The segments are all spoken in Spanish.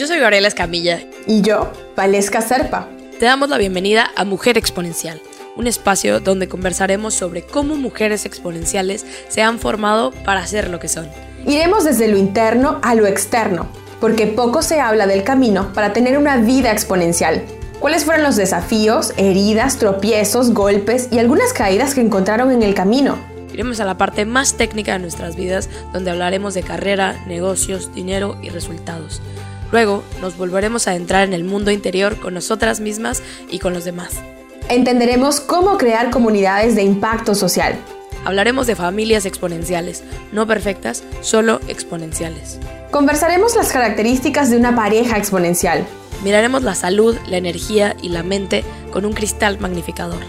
Yo soy Gabriela Escamilla. Y yo, Valesca Serpa. Te damos la bienvenida a Mujer Exponencial, un espacio donde conversaremos sobre cómo mujeres exponenciales se han formado para ser lo que son. Iremos desde lo interno a lo externo, porque poco se habla del camino para tener una vida exponencial. ¿Cuáles fueron los desafíos, heridas, tropiezos, golpes y algunas caídas que encontraron en el camino? Iremos a la parte más técnica de nuestras vidas, donde hablaremos de carrera, negocios, dinero y resultados. Luego nos volveremos a entrar en el mundo interior con nosotras mismas y con los demás. Entenderemos cómo crear comunidades de impacto social. Hablaremos de familias exponenciales, no perfectas, solo exponenciales. Conversaremos las características de una pareja exponencial. Miraremos la salud, la energía y la mente con un cristal magnificador.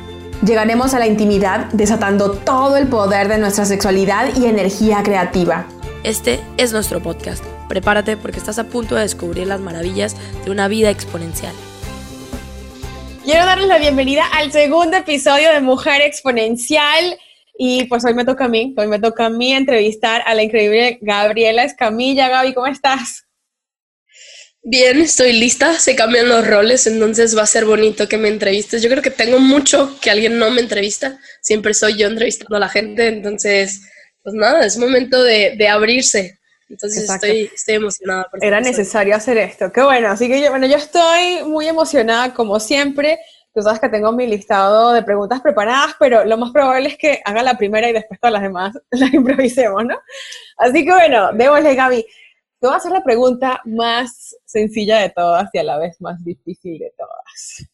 Llegaremos a la intimidad desatando todo el poder de nuestra sexualidad y energía creativa. Este es nuestro podcast. Prepárate porque estás a punto de descubrir las maravillas de una vida exponencial. Quiero darles la bienvenida al segundo episodio de Mujer Exponencial. Y pues hoy me toca a mí, hoy me toca a mí entrevistar a la increíble Gabriela Escamilla. Gaby, ¿cómo estás? Bien, estoy lista, se cambian los roles, entonces va a ser bonito que me entrevistes. Yo creo que tengo mucho que alguien no me entrevista, siempre soy yo entrevistando a la gente, entonces, pues nada, es momento de, abrirse. Entonces estoy, estoy, emocionada. Por Era necesario hacer esto, qué bueno, así que yo, bueno, yo estoy muy emocionada como siempre. Tú sabes que tengo mi listado de preguntas preparadas, pero lo más probable es que haga la primera y después todas las demás las improvisemos, ¿no? Así que bueno, démosle, Gaby. Te voy a hacer la pregunta más sencilla de todas y a la vez más difícil de todas.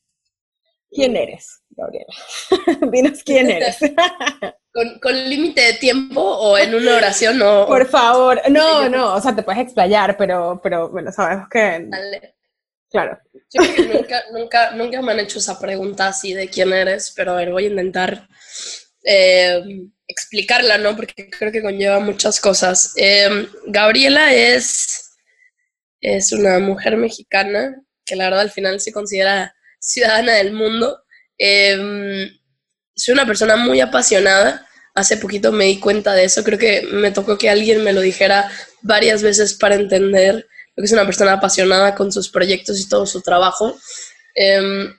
¿Quién eres, Gabriela? Dinos quién eres. ¿Con, límite de tiempo o en una oración? O, Por favor, no, no, o sea, te puedes explayar, pero, pero bueno, sabemos que... Dale. Claro. Yo creo que nunca, nunca, nunca me han hecho esa pregunta así de quién eres, pero a ver, voy a intentar eh, explicarla, ¿no? Porque creo que conlleva muchas cosas. Em, Gabriela es, es una mujer mexicana que la verdad al final se considera ciudadana del mundo. Em, soy una persona muy apasionada. Hace poquito me di cuenta de eso. Creo que me tocó que alguien me lo dijera varias veces para entender lo que es una persona apasionada con sus proyectos y todo su trabajo. Em,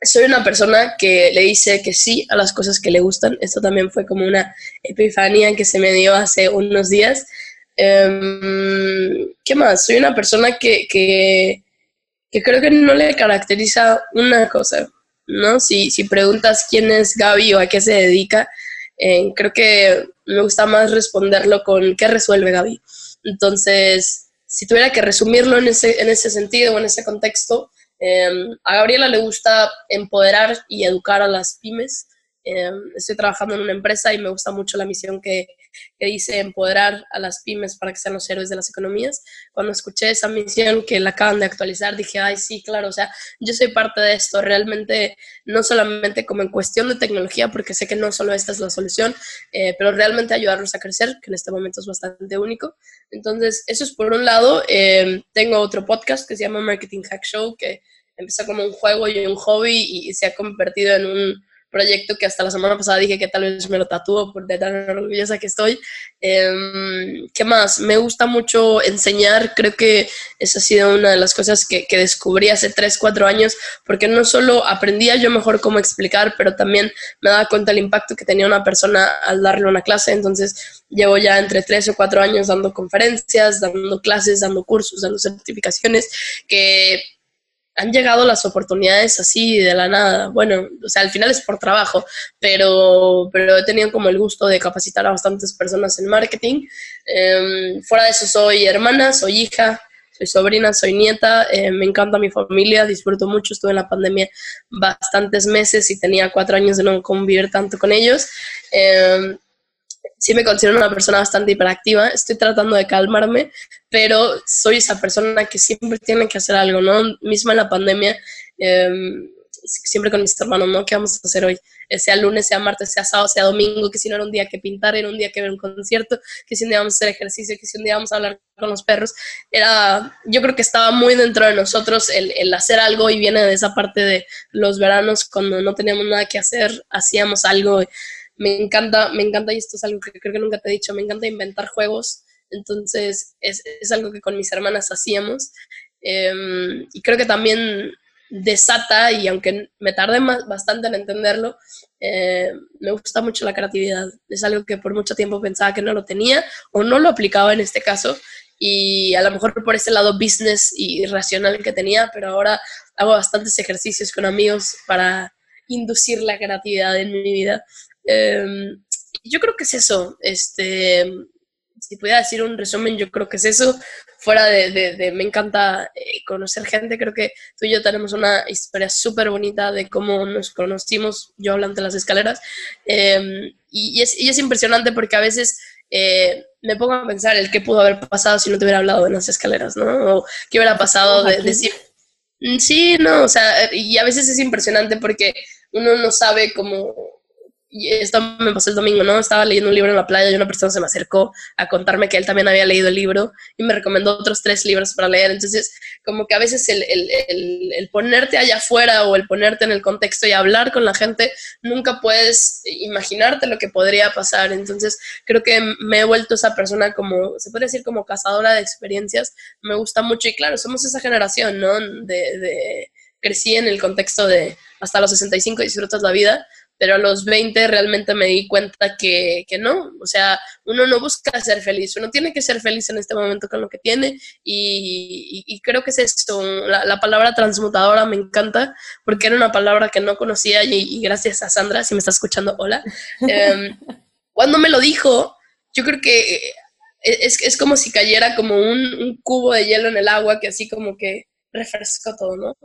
soy una persona que le dice que sí a las cosas que le gustan. Esto también fue como una epifanía que se me dio hace unos días. Em, ¿Qué más? Soy una persona que, que, creo que no le caracteriza una cosa, ¿no? Si, si preguntas quién es Gaby o a qué se dedica, eh, creo que me gusta más responderlo con qué resuelve Gaby. Entonces, si tuviera que resumirlo en ese, en ese sentido o en ese contexto, Em, a Gabriela le gusta empoderar y educar a las pymes. Em, estoy trabajando en una empresa y me gusta mucho la misión que, dice empoderar a las pymes para que sean los héroes de las economías. Cuando escuché esa misión que la acaban de actualizar, dije, ay, sí, claro, o sea, yo soy parte de esto, realmente, no solamente como en cuestión de tecnología, porque sé que no solo esta es la solución, eh, pero realmente ayudarlos a crecer, que en este momento es bastante único. Entonces, eso es por un lado. Em, tengo otro podcast que se llama Marketing Hack Show, que empezó como un juego y un hobby y, se ha convertido en un proyecto que hasta la semana pasada dije que tal vez me lo tatúo por de tan orgullosa que estoy. Em, ¿Qué más? Me gusta mucho enseñar, creo que esa ha sido una de las cosas que, que, descubrí hace 3, 4 años, porque no solo aprendía yo mejor cómo explicar, pero también me daba cuenta el impacto que tenía una persona al darle una clase, entonces llevo ya entre 3 o 4 años dando conferencias, dando clases, dando cursos, dando certificaciones, que han llegado las oportunidades así de la nada. Bueno, o sea, al final es por trabajo, pero, pero he tenido como el gusto de capacitar a bastantes personas en marketing. Em, fuera de eso soy hermana, soy hija, soy sobrina, soy nieta, eh, me encanta mi familia, disfruto mucho, estuve en la pandemia bastantes meses y tenía cuatro años de no convivir tanto con ellos. Em, sí me considero una persona bastante hiperactiva, estoy tratando de calmarme, pero soy esa persona que siempre tiene que hacer algo, ¿no? Misma en la pandemia, em, siempre con mis hermanos, ¿no? ¿Qué vamos a hacer hoy? Eh, sea lunes, sea martes, sea sábado, sea domingo, que si no era un día que pintar, era un día que ver un concierto, que si un día vamos a hacer ejercicio, que si un día vamos a hablar con los perros. Era, yo creo que estaba muy dentro de nosotros el, el hacer algo y viene de esa parte de los veranos cuando no teníamos nada que hacer, hacíamos algo me encanta, me encanta, y esto es algo que creo que nunca te he dicho, me encanta inventar juegos, entonces es, es algo que con mis hermanas hacíamos. Em, y creo que también desata, y aunque me tardé más, bastante en entenderlo, eh, me gusta mucho la creatividad. Es algo que por mucho tiempo pensaba que no lo tenía o no lo aplicaba en este caso. Y a lo mejor por ese lado business y racional que tenía, pero ahora hago bastantes ejercicios con amigos para inducir la creatividad en mi vida. Em, yo creo que es eso. Este, si pudiera decir un resumen, yo creo que es eso. Fuera de, me encanta eh, conocer gente, creo que tú y yo tenemos una historia súper bonita de cómo nos conocimos, yo hablando de las escaleras. Em, y, es, y, es, impresionante porque a veces eh, me pongo a pensar el qué pudo haber pasado si no te hubiera hablado en las escaleras, ¿no? O qué hubiera pasado de decir... Mm, sí, no, o sea, y a veces es impresionante porque uno no sabe cómo y esto me pasó el domingo, ¿no? Estaba leyendo un libro en la playa y una persona se me acercó a contarme que él también había leído el libro y me recomendó otros tres libros para leer. Entonces, como que a veces el, el, el, ponerte allá afuera o el ponerte en el contexto y hablar con la gente, nunca puedes imaginarte lo que podría pasar. Entonces, creo que me he vuelto esa persona como, se puede decir, como cazadora de experiencias. Me gusta mucho y claro, somos esa generación, ¿no? De, de crecí en el contexto de hasta los 65 disfrutas la vida pero a los 20 realmente me di cuenta que, que, no, o sea, uno no busca ser feliz, uno tiene que ser feliz en este momento con lo que tiene y, y, creo que es esto, la, la, palabra transmutadora me encanta porque era una palabra que no conocía y, gracias a Sandra, si me está escuchando, hola, em, cuando me lo dijo, yo creo que es, es como si cayera como un, un cubo de hielo en el agua que así como que refrescó todo, ¿no?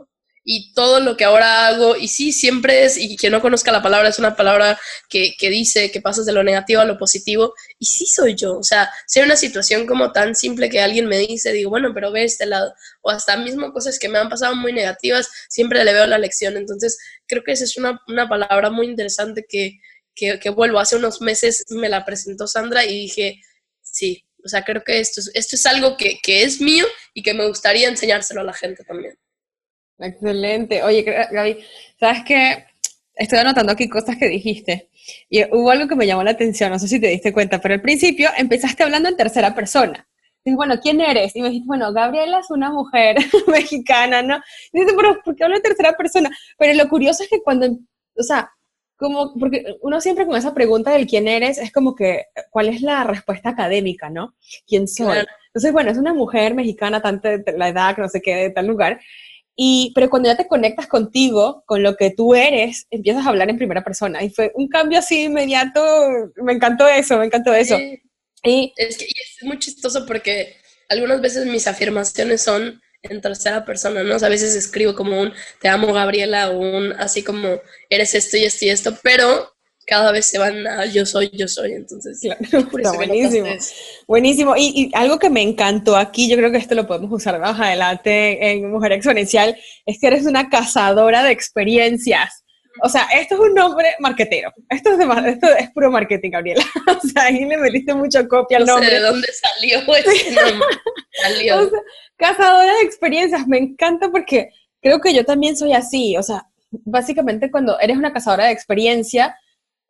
Y todo lo que ahora hago, y sí, siempre es, y quien no conozca la palabra, es una palabra que, que, dice que pasas de lo negativo a lo positivo, y sí soy yo, o sea, hay una situación como tan simple que alguien me dice, digo, bueno, pero ve este lado, o hasta mismo cosas que me han pasado muy negativas, siempre le veo la lección, entonces creo que esa es una, una palabra muy interesante que, que, que, vuelvo, hace unos meses me la presentó Sandra y dije, sí, o sea, creo que esto es, esto es algo que, que es mío y que me gustaría enseñárselo a la gente también. Excelente. Oye, Gaby, ¿sabes qué? Estoy anotando aquí cosas que dijiste. Y hubo algo que me llamó la atención, no sé si te diste cuenta, pero al principio empezaste hablando en tercera persona. Dije, bueno, ¿quién eres? Y me dijiste, bueno, Gabriela es una mujer mexicana, ¿no? Y dices, pero ¿por qué hablo en tercera persona? Pero lo curioso es que cuando, o sea, como, porque uno siempre con esa pregunta del quién eres, es como que, ¿cuál es la respuesta académica, no? ¿Quién soy? Entonces, bueno, es una mujer mexicana, tanto de la edad, que no sé qué, de tal lugar, y, pero cuando ya te conectas contigo, con lo que tú eres, empiezas a hablar en primera persona. Y fue un cambio así inmediato. Me encantó eso, me encantó eso. Y, es que es muy chistoso porque algunas veces mis afirmaciones son en tercera persona, ¿no? O sea, a veces escribo como un te amo Gabriela o un así como eres esto y esto y esto, pero cada vez se van a yo soy, yo soy, entonces. Claro, buenísimo. Buenísimo. Y, algo que me encantó aquí, yo creo que esto lo podemos usar más adelante en Mujer Exponencial, es que eres una cazadora de experiencias. O sea, esto es un nombre marquetero. Esto es, de, esto es puro marketing, Gabriela. O sea, ahí le metiste mucho copia al nombre. No sé de dónde salió ese nombre. salió. cazadora de experiencias, me encanta porque creo que yo también soy así. O sea, básicamente cuando eres una cazadora de experiencia,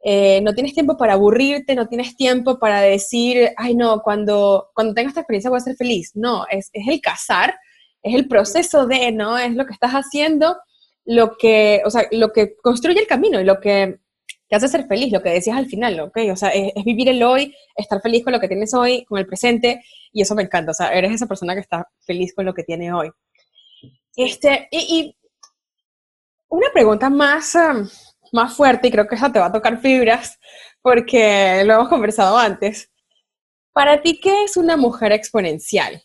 eh, no tienes tiempo para aburrirte, no tienes tiempo para decir, ay no, cuando, cuando tenga esta experiencia voy a ser feliz. No, es, es el cazar, es el proceso de, ¿no? Es lo que estás haciendo, lo que, o sea, lo que construye el camino y lo que te hace ser feliz, lo que decías al final, ¿ok? O sea, es, vivir el hoy, estar feliz con lo que tienes hoy, con el presente, y eso me encanta, o sea, eres esa persona que está feliz con lo que tiene hoy. Este, y, y una pregunta más, um, más fuerte, y creo que esa te va a tocar fibras, porque lo hemos conversado antes. Para ti, ¿qué es una mujer exponencial?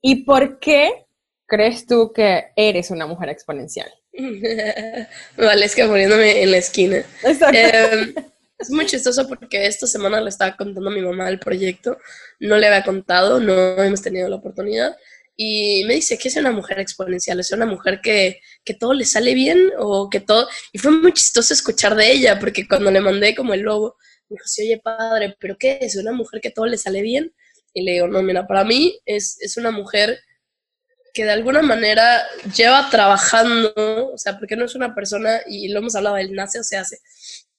¿Y por qué crees tú que eres una mujer exponencial? vale, es que poniéndome en la esquina. Eh, es muy chistoso porque esta semana le estaba contando a mi mamá el proyecto. No le había contado, no hemos tenido la oportunidad y me dice que es una mujer exponencial, es una mujer que, que, todo le sale bien o que todo... Y fue muy chistoso escuchar de ella, porque cuando le mandé como el logo, me dijo, sí, oye, padre, ¿pero qué es? ¿Una mujer que todo le sale bien? Y le digo, no, mira, para mí es, es una mujer que de alguna manera lleva trabajando, o sea, porque no es una persona, y lo hemos hablado, él nace o se hace,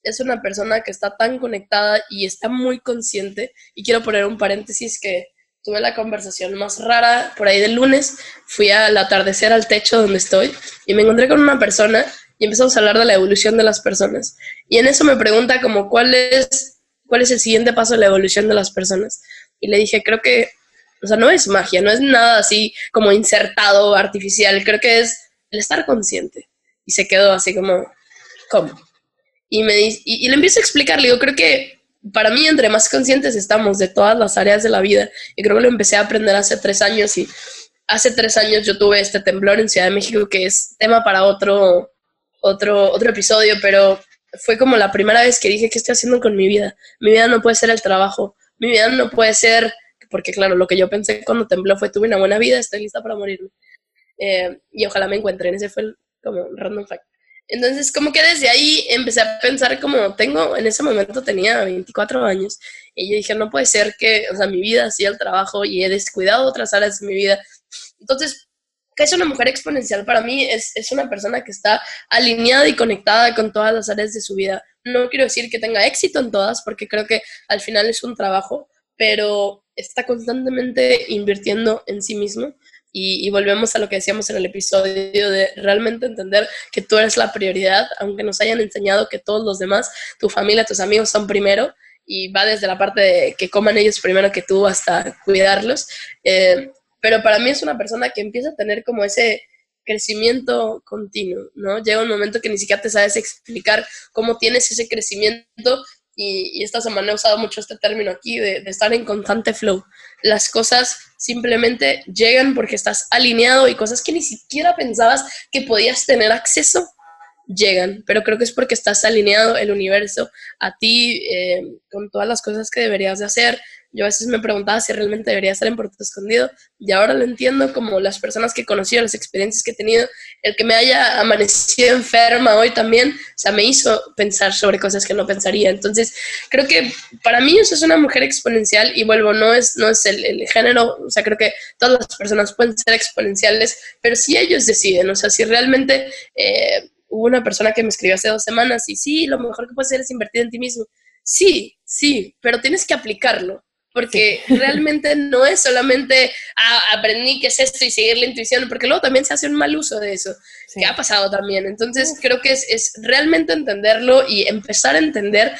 es una persona que está tan conectada y está muy consciente, y quiero poner un paréntesis que tuve la conversación más rara por ahí del lunes, fui al atardecer al techo donde estoy y me encontré con una persona y empezamos a hablar de la evolución de las personas. Y en eso me pregunta como cuál es, cuál es el siguiente paso de la evolución de las personas. Y le dije, creo que, o sea, no es magia, no es nada así como insertado, artificial, creo que es el estar consciente. Y se quedó así como, ¿cómo? Y, me, y, y le empiezo a explicar, le digo, creo que para mí, entre más conscientes estamos de todas las áreas de la vida, y creo que lo empecé a aprender hace tres años, y hace tres años yo tuve este temblor en Ciudad de México, que es tema para otro, otro, otro episodio, pero fue como la primera vez que dije, ¿qué estoy haciendo con mi vida? Mi vida no puede ser el trabajo, mi vida no puede ser, porque claro, lo que yo pensé cuando tembló fue, tuve una buena vida, estoy lista para morirme. Eh, y ojalá me encuentren, ese fue el, como random fact. Entonces, como que desde ahí empecé a pensar como tengo, en ese momento tenía 24 años, y yo dije, no puede ser que, o sea, mi vida ha sido el trabajo y he descuidado otras áreas de mi vida. Entonces, ¿qué es una mujer exponencial? Para mí es, es una persona que está alineada y conectada con todas las áreas de su vida. No quiero decir que tenga éxito en todas, porque creo que al final es un trabajo, pero está constantemente invirtiendo en sí mismo y, volvemos a lo que decíamos en el episodio de realmente entender que tú eres la prioridad, aunque nos hayan enseñado que todos los demás, tu familia, tus amigos son primero, y va desde la parte de que coman ellos primero que tú hasta cuidarlos. Eh, pero para mí es una persona que empieza a tener como ese crecimiento continuo, ¿no? Llega un momento que ni siquiera te sabes explicar cómo tienes ese crecimiento y, esta semana he usado mucho este término aquí de, estar en constante flow. Las cosas simplemente llegan porque estás alineado y cosas que ni siquiera pensabas que podías tener acceso llegan, pero creo que es porque estás alineado el universo a ti eh, con todas las cosas que deberías de hacer, yo a veces me preguntaba si realmente debería estar en Puerto Escondido y ahora lo entiendo como las personas que he conocido, las experiencias que he tenido, el que me haya amanecido enferma hoy también, o sea, me hizo pensar sobre cosas que no pensaría. Entonces, creo que para mí eso es una mujer exponencial y vuelvo, no es, no es el, género, o sea, creo que todas las personas pueden ser exponenciales, pero si ellos deciden, o sea, si realmente... Eh, hubo una persona que me escribió hace dos semanas y sí, lo mejor que puedes hacer es invertir en ti mismo. Sí, sí, pero tienes que aplicarlo porque realmente no es solamente ah, aprendí qué es esto y seguir la intuición, porque luego también se hace un mal uso de eso, que ha pasado también. Entonces creo que es, es, realmente entenderlo y empezar a entender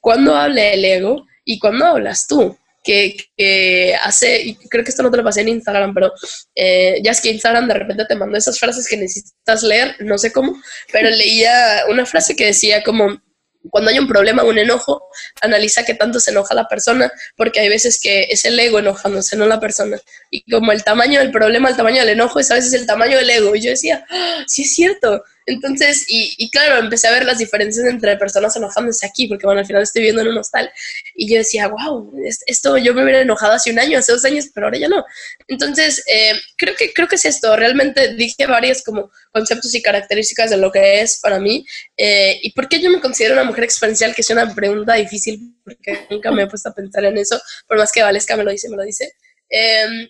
cuándo habla el ego y cuándo hablas tú. Que, que, hace, y creo que esto no te lo pasé en Instagram, pero eh, ya es que Instagram de repente te mandó esas frases que necesitas leer, no sé cómo, pero leía una frase que decía como, cuando hay un problema, un enojo, analiza qué tanto se enoja la persona, porque hay veces que es el ego enojándose, no la persona. Y como el tamaño del problema, el tamaño del enojo es a veces el tamaño del ego. Y yo decía, ¡Ah, sí es cierto. Entonces, y, y, claro, empecé a ver las diferencias entre personas enojándose aquí, porque bueno, al final estoy viviendo en un hostal. Y yo decía, wow, esto yo me hubiera enojado hace un año, hace dos años, pero ahora ya no. Entonces, eh, creo, que, creo que es esto. Realmente dije varios como conceptos y características de lo que es para mí. Eh, ¿Y por qué yo me considero una mujer exponencial? Que es una pregunta difícil, porque nunca me he puesto a pensar en eso, por más que Valesca me lo dice, me lo dice. Eh,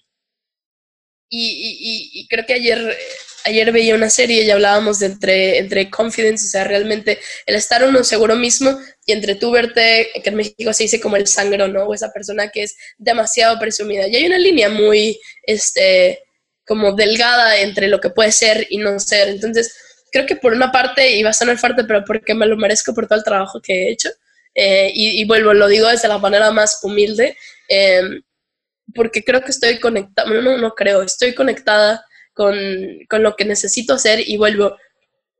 y, y, creo que ayer, ayer veía una serie y hablábamos de entre, entre confidence, o sea, realmente el estar uno seguro mismo y entre tú verte, que en México se dice como el sangro, ¿no? O esa persona que es demasiado presumida. Y hay una línea muy, este, como delgada entre lo que puede ser y no ser. Entonces, creo que por una parte, y va a sonar fuerte, pero porque me lo merezco por todo el trabajo que he hecho, eh, y, y, vuelvo, lo digo desde la manera más humilde, eh, porque creo que estoy conectada, no, no creo, estoy conectada con, con lo que necesito hacer y vuelvo,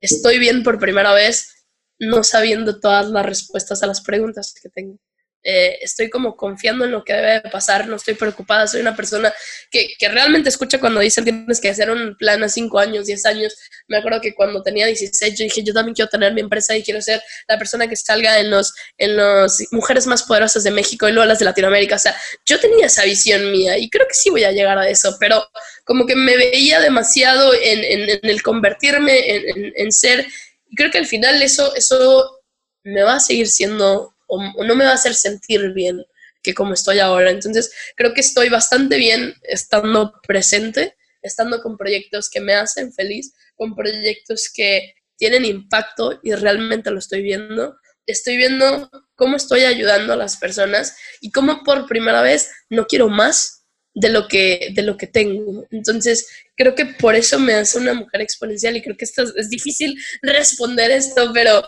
estoy bien por primera vez, no sabiendo todas las respuestas a las preguntas que tengo. Eh, estoy como confiando en lo que debe pasar, no estoy preocupada, soy una persona que, que, realmente escucha cuando dicen tienes que hacer un plan a 5 años, 10 años. Me acuerdo que cuando tenía 16 yo dije, yo también quiero tener mi empresa y quiero ser la persona que salga en los, en los mujeres más poderosas de México y luego las de Latinoamérica. O sea, yo tenía esa visión mía y creo que sí voy a llegar a eso, pero como que me veía demasiado en, en, en el convertirme en, en, ser, y creo que al final eso, eso me va a seguir siendo o, no me va a hacer sentir bien que como estoy ahora. Entonces, creo que estoy bastante bien estando presente, estando con proyectos que me hacen feliz, con proyectos que tienen impacto y realmente lo estoy viendo. Estoy viendo cómo estoy ayudando a las personas y cómo por primera vez no quiero más, de lo que, de lo que tengo. Entonces, creo que por eso me hace una mujer exponencial y creo que esto es, difícil responder esto, pero,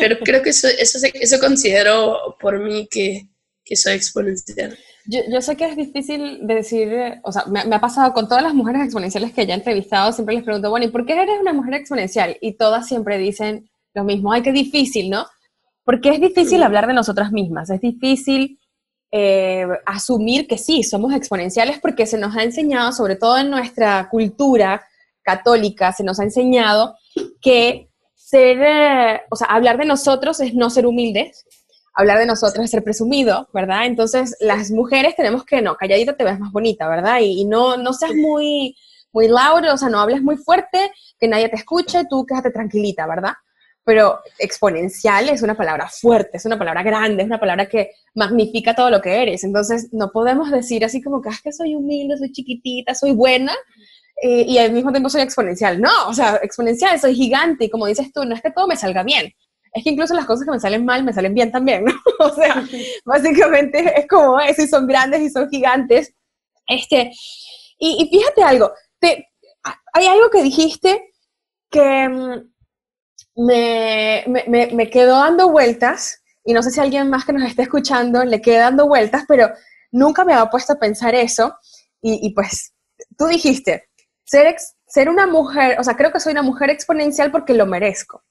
pero creo que eso, eso, eso considero por mí que, que soy exponencial. Yo, yo, sé que es difícil decir, o sea, me, me, ha pasado con todas las mujeres exponenciales que ya he entrevistado, siempre les pregunto, bueno, ¿y por qué eres una mujer exponencial? Y todas siempre dicen lo mismo, ay, qué difícil, ¿no? Porque es difícil hablar de nosotras mismas, es difícil eh, asumir que sí, somos exponenciales porque se nos ha enseñado, sobre todo en nuestra cultura católica, se nos ha enseñado que ser, eh, o sea, hablar de nosotros es no ser humildes, hablar de nosotros es ser presumido, ¿verdad? Entonces, las mujeres tenemos que, no, calladita te ves más bonita, ¿verdad? Y, no, no seas muy, muy loud, o sea, no hables muy fuerte, que nadie te escuche, tú quédate tranquilita, ¿verdad? Pero exponencial es una palabra fuerte, es una palabra grande, es una palabra que magnifica todo lo que eres. Entonces, no podemos decir así como que, es ah, que soy humilde, soy chiquitita, soy buena, eh, y al mismo tiempo soy exponencial. No, o sea, exponencial, soy gigante, y como dices tú, no es que todo me salga bien, es que incluso las cosas que me salen mal me salen bien también, ¿no? o sea, básicamente es como eso, y son grandes y son gigantes. Este, y, y fíjate algo, te, hay algo que dijiste que mm, me, me, me quedó dando vueltas, y no sé si alguien más que nos esté escuchando le queda dando vueltas, pero nunca me había puesto a pensar eso. Y, pues tú dijiste, ser, ser una mujer, o sea, creo que soy una mujer exponencial porque lo merezco.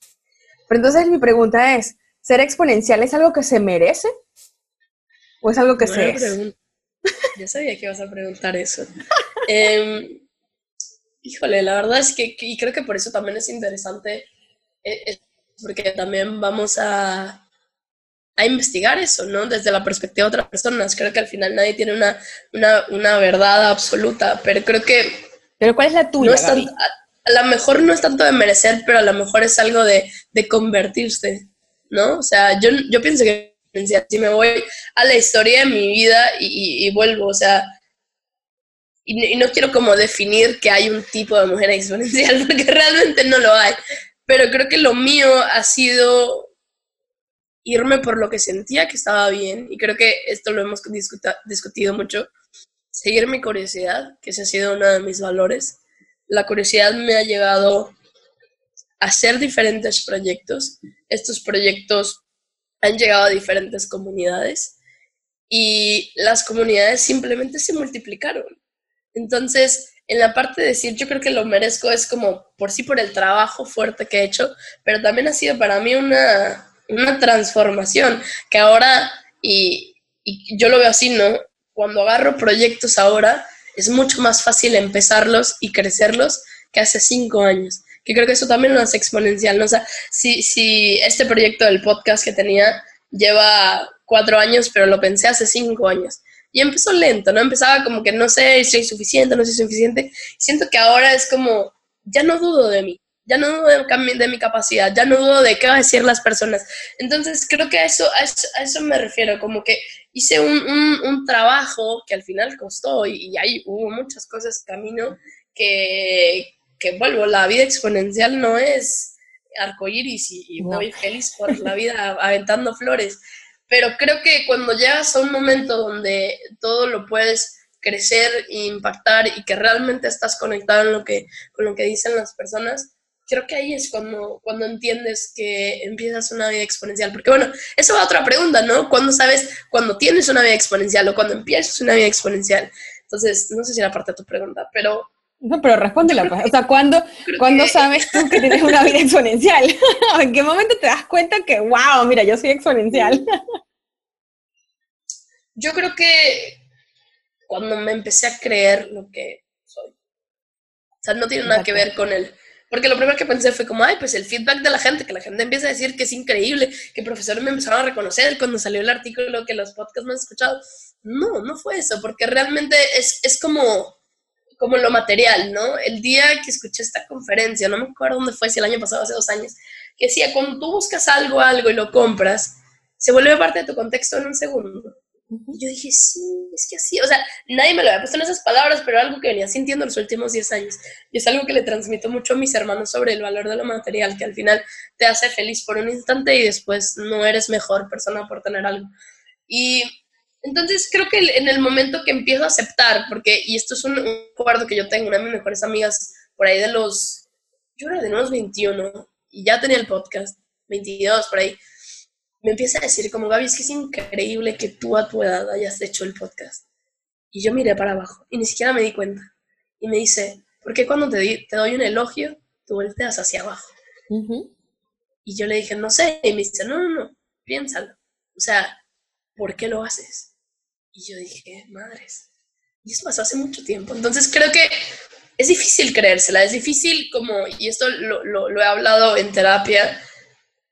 Pero entonces mi pregunta es, ¿ser exponencial es algo que se merece? ¿O es algo que se es? Ya sabía que ibas a preguntar eso. Em, híjole, la verdad es que, y creo que por eso también es interesante porque también vamos a, a investigar eso, ¿no? Desde la perspectiva de otras personas. Creo que al final nadie tiene una, una, una verdad absoluta, pero creo que... ¿Pero cuál es la tuya? a, lo mejor no es tanto de merecer, pero a lo mejor es algo de, de convertirse, ¿no? O sea, yo, yo pienso que si me voy a la historia de mi vida y, y, vuelvo, o sea, y, y, no quiero como definir que hay un tipo de mujer exponencial, porque realmente no lo hay, pero creo que lo mío ha sido irme por lo que sentía que estaba bien, y creo que esto lo hemos discutido mucho, seguir mi curiosidad, que ese ha sido uno de mis valores. La curiosidad me ha llevado a hacer diferentes proyectos. Estos proyectos han llegado a diferentes comunidades y las comunidades simplemente se multiplicaron. Entonces, en la parte de decir, yo creo que lo merezco, es como por sí por el trabajo fuerte que he hecho, pero también ha sido para mí una, una transformación que ahora, y, y yo lo veo así, ¿no? Cuando agarro proyectos ahora, es mucho más fácil empezarlos y crecerlos que hace cinco años. Que creo que eso también lo hace exponencial, ¿no? O sea, si, si este proyecto del podcast que tenía lleva cuatro años, pero lo pensé hace cinco años y empezó lento, ¿no? Empezaba como que no sé si soy suficiente, no soy suficiente. Siento que ahora es como, ya no dudo de mí, ya no dudo de, mi capacidad, ya no dudo de qué van a decir las personas. Entonces creo que a eso, a eso, me refiero, como que hice un, un, trabajo que al final costó y, y, ahí hubo muchas cosas camino que, que, vuelvo, la vida exponencial no es arcoíris y, y voy feliz por la vida aventando flores pero creo que cuando llegas a un momento donde todo lo puedes crecer e impactar y que realmente estás conectado en lo que, con lo que dicen las personas, creo que ahí es cuando, cuando entiendes que empiezas una vida exponencial. Porque bueno, eso va a otra pregunta, ¿no? ¿Cuándo sabes cuando tienes una vida exponencial o cuando empiezas una vida exponencial? Entonces, no sé si era parte de tu pregunta, pero... No, pero respóndela, pues. O sea, ¿cuándo, ¿cuándo sabes tú que tienes una vida exponencial? ¿En qué momento te das cuenta que, wow, mira, yo soy exponencial? Yo creo que cuando me empecé a creer lo que soy. O sea, no tiene nada que ver con el... Porque lo primero que pensé fue como, ay, pues el feedback de la gente, que la gente empieza a decir que es increíble, que profesores me empezaron a reconocer cuando salió el artículo, que los podcasts me han escuchado. No, no fue eso, porque realmente es, es como, como lo material, ¿no? El día que escuché esta conferencia, no me acuerdo dónde fue, si el año pasado, hace dos años, que decía, cuando tú buscas algo, algo y lo compras, se vuelve parte de tu contexto en un segundo. Y yo dije, sí, es que así, o sea, nadie me lo había puesto en esas palabras, pero algo que venía sintiendo los últimos 10 años. Y es algo que le transmito mucho a mis hermanos sobre el valor de lo material, que al final te hace feliz por un instante y después no eres mejor persona por tener algo. Y Entonces creo que en el momento que empiezo a aceptar, porque, y esto es un, acuerdo que yo tengo, una de mis mejores amigas por ahí de los, yo era de unos 21 y ya tenía el podcast, 22 por ahí, me empieza a decir como, Gaby, es que es increíble que tú a tu edad hayas hecho el podcast. Y yo miré para abajo y ni siquiera me di cuenta. Y me dice, ¿por qué cuando te, te doy un elogio, tú volteas hacia abajo? Y yo le dije, no sé. Y me dice, no, no, no, piénsalo. O sea, ¿por qué lo haces? Y yo dije, madres. Y eso pasó hace mucho tiempo. Entonces creo que es difícil creérsela, es difícil como, y esto lo, lo, lo he hablado en terapia,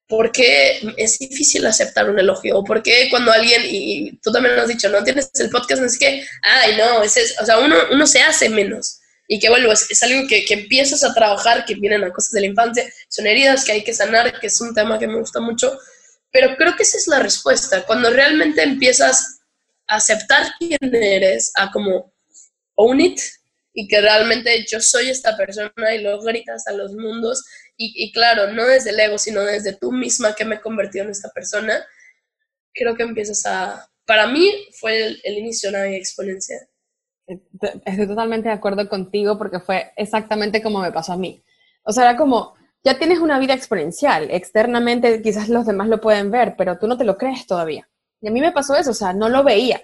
porque es difícil aceptar un elogio, o porque cuando alguien, y tú también lo has dicho, no tienes el podcast, no es que, ay, no, es, o sea, uno, uno se hace menos. Y que vuelvo, es, es, algo que, que, empiezas a trabajar, que vienen a cosas de la infancia, son heridas que hay que sanar, que es un tema que me gusta mucho, pero creo que esa es la respuesta. Cuando realmente empiezas aceptar quién eres, a como own it, y que realmente yo soy esta persona y lo gritas a los mundos, y, claro, no desde el ego, sino desde tú misma que me he convertido en esta persona, creo que empiezas a... Para mí fue el, inicio de una exponencia. Estoy totalmente de acuerdo contigo porque fue exactamente como me pasó a mí. O sea, era como, ya tienes una vida exponencial. Externamente quizás los demás lo pueden ver, pero tú no te lo crees todavía. Y a mí me pasó eso, o sea, no lo veía.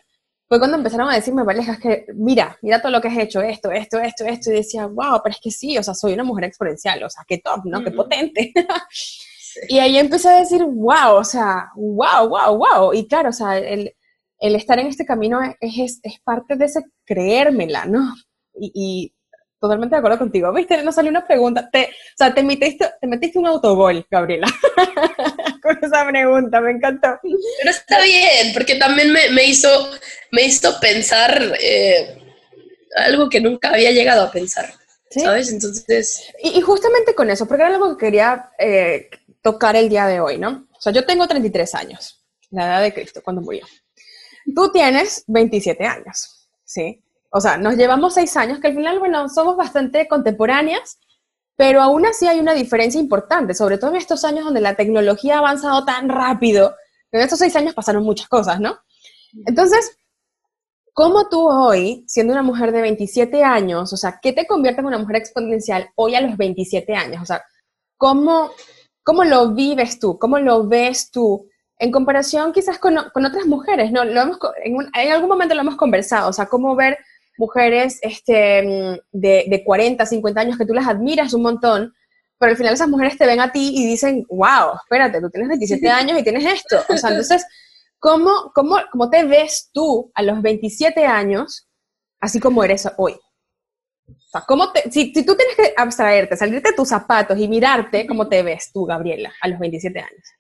Fue cuando empezaron a decirme, Valeja, es que mira, mira todo lo que has hecho, esto, esto, esto, esto. Y decía, wow, pero es que sí, o sea, soy una mujer exponencial, o sea, qué top, ¿no? Qué potente. sí. Y ahí empecé a decir, wow, o sea, wow, wow, wow. Y claro, o sea, el, el estar en este camino es, es, es parte de ese creérmela, ¿no? Y, y totalmente de acuerdo contigo. ¿Viste? Nos salió una pregunta. Te, o sea, te metiste, te metiste un autogol, Gabriela, con esa pregunta. Me encantó. Pero está bien, porque también me, me hizo, me hizo pensar eh, algo que nunca había llegado a pensar. ¿Sí? ¿Sabes? Entonces. Y, y, justamente con eso, porque era algo que quería eh, tocar el día de hoy, ¿no? O sea, yo tengo 33 años, la edad de Cristo, cuando murió. Tú tienes 27 años, ¿sí? O sea, nos llevamos seis años, que al final, bueno, somos bastante contemporáneas, pero aún así hay una diferencia importante, sobre todo en estos años donde la tecnología ha avanzado tan rápido. En estos seis años pasaron muchas cosas, ¿no? Entonces, ¿cómo tú hoy, siendo una mujer de 27 años, o sea, qué te convierte en una mujer exponencial hoy a los 27 años? O sea, ¿cómo, cómo lo vives tú? ¿Cómo lo ves tú? En comparación quizás con, con otras mujeres, ¿no? Lo hemos, en, un, en algún momento lo hemos conversado, o sea, cómo ver mujeres este, de, de 40, 50 años que tú las admiras un montón, pero al final esas mujeres te ven a ti y dicen, wow, espérate, tú tienes 27 años y tienes esto. O sea, entonces, ¿cómo, cómo, cómo te ves tú a los 27 años así como eres hoy? O sea, ¿cómo te, si, si tú tienes que abstraerte, salirte de tus zapatos y mirarte, ¿cómo te ves tú, Gabriela, a los 27 años?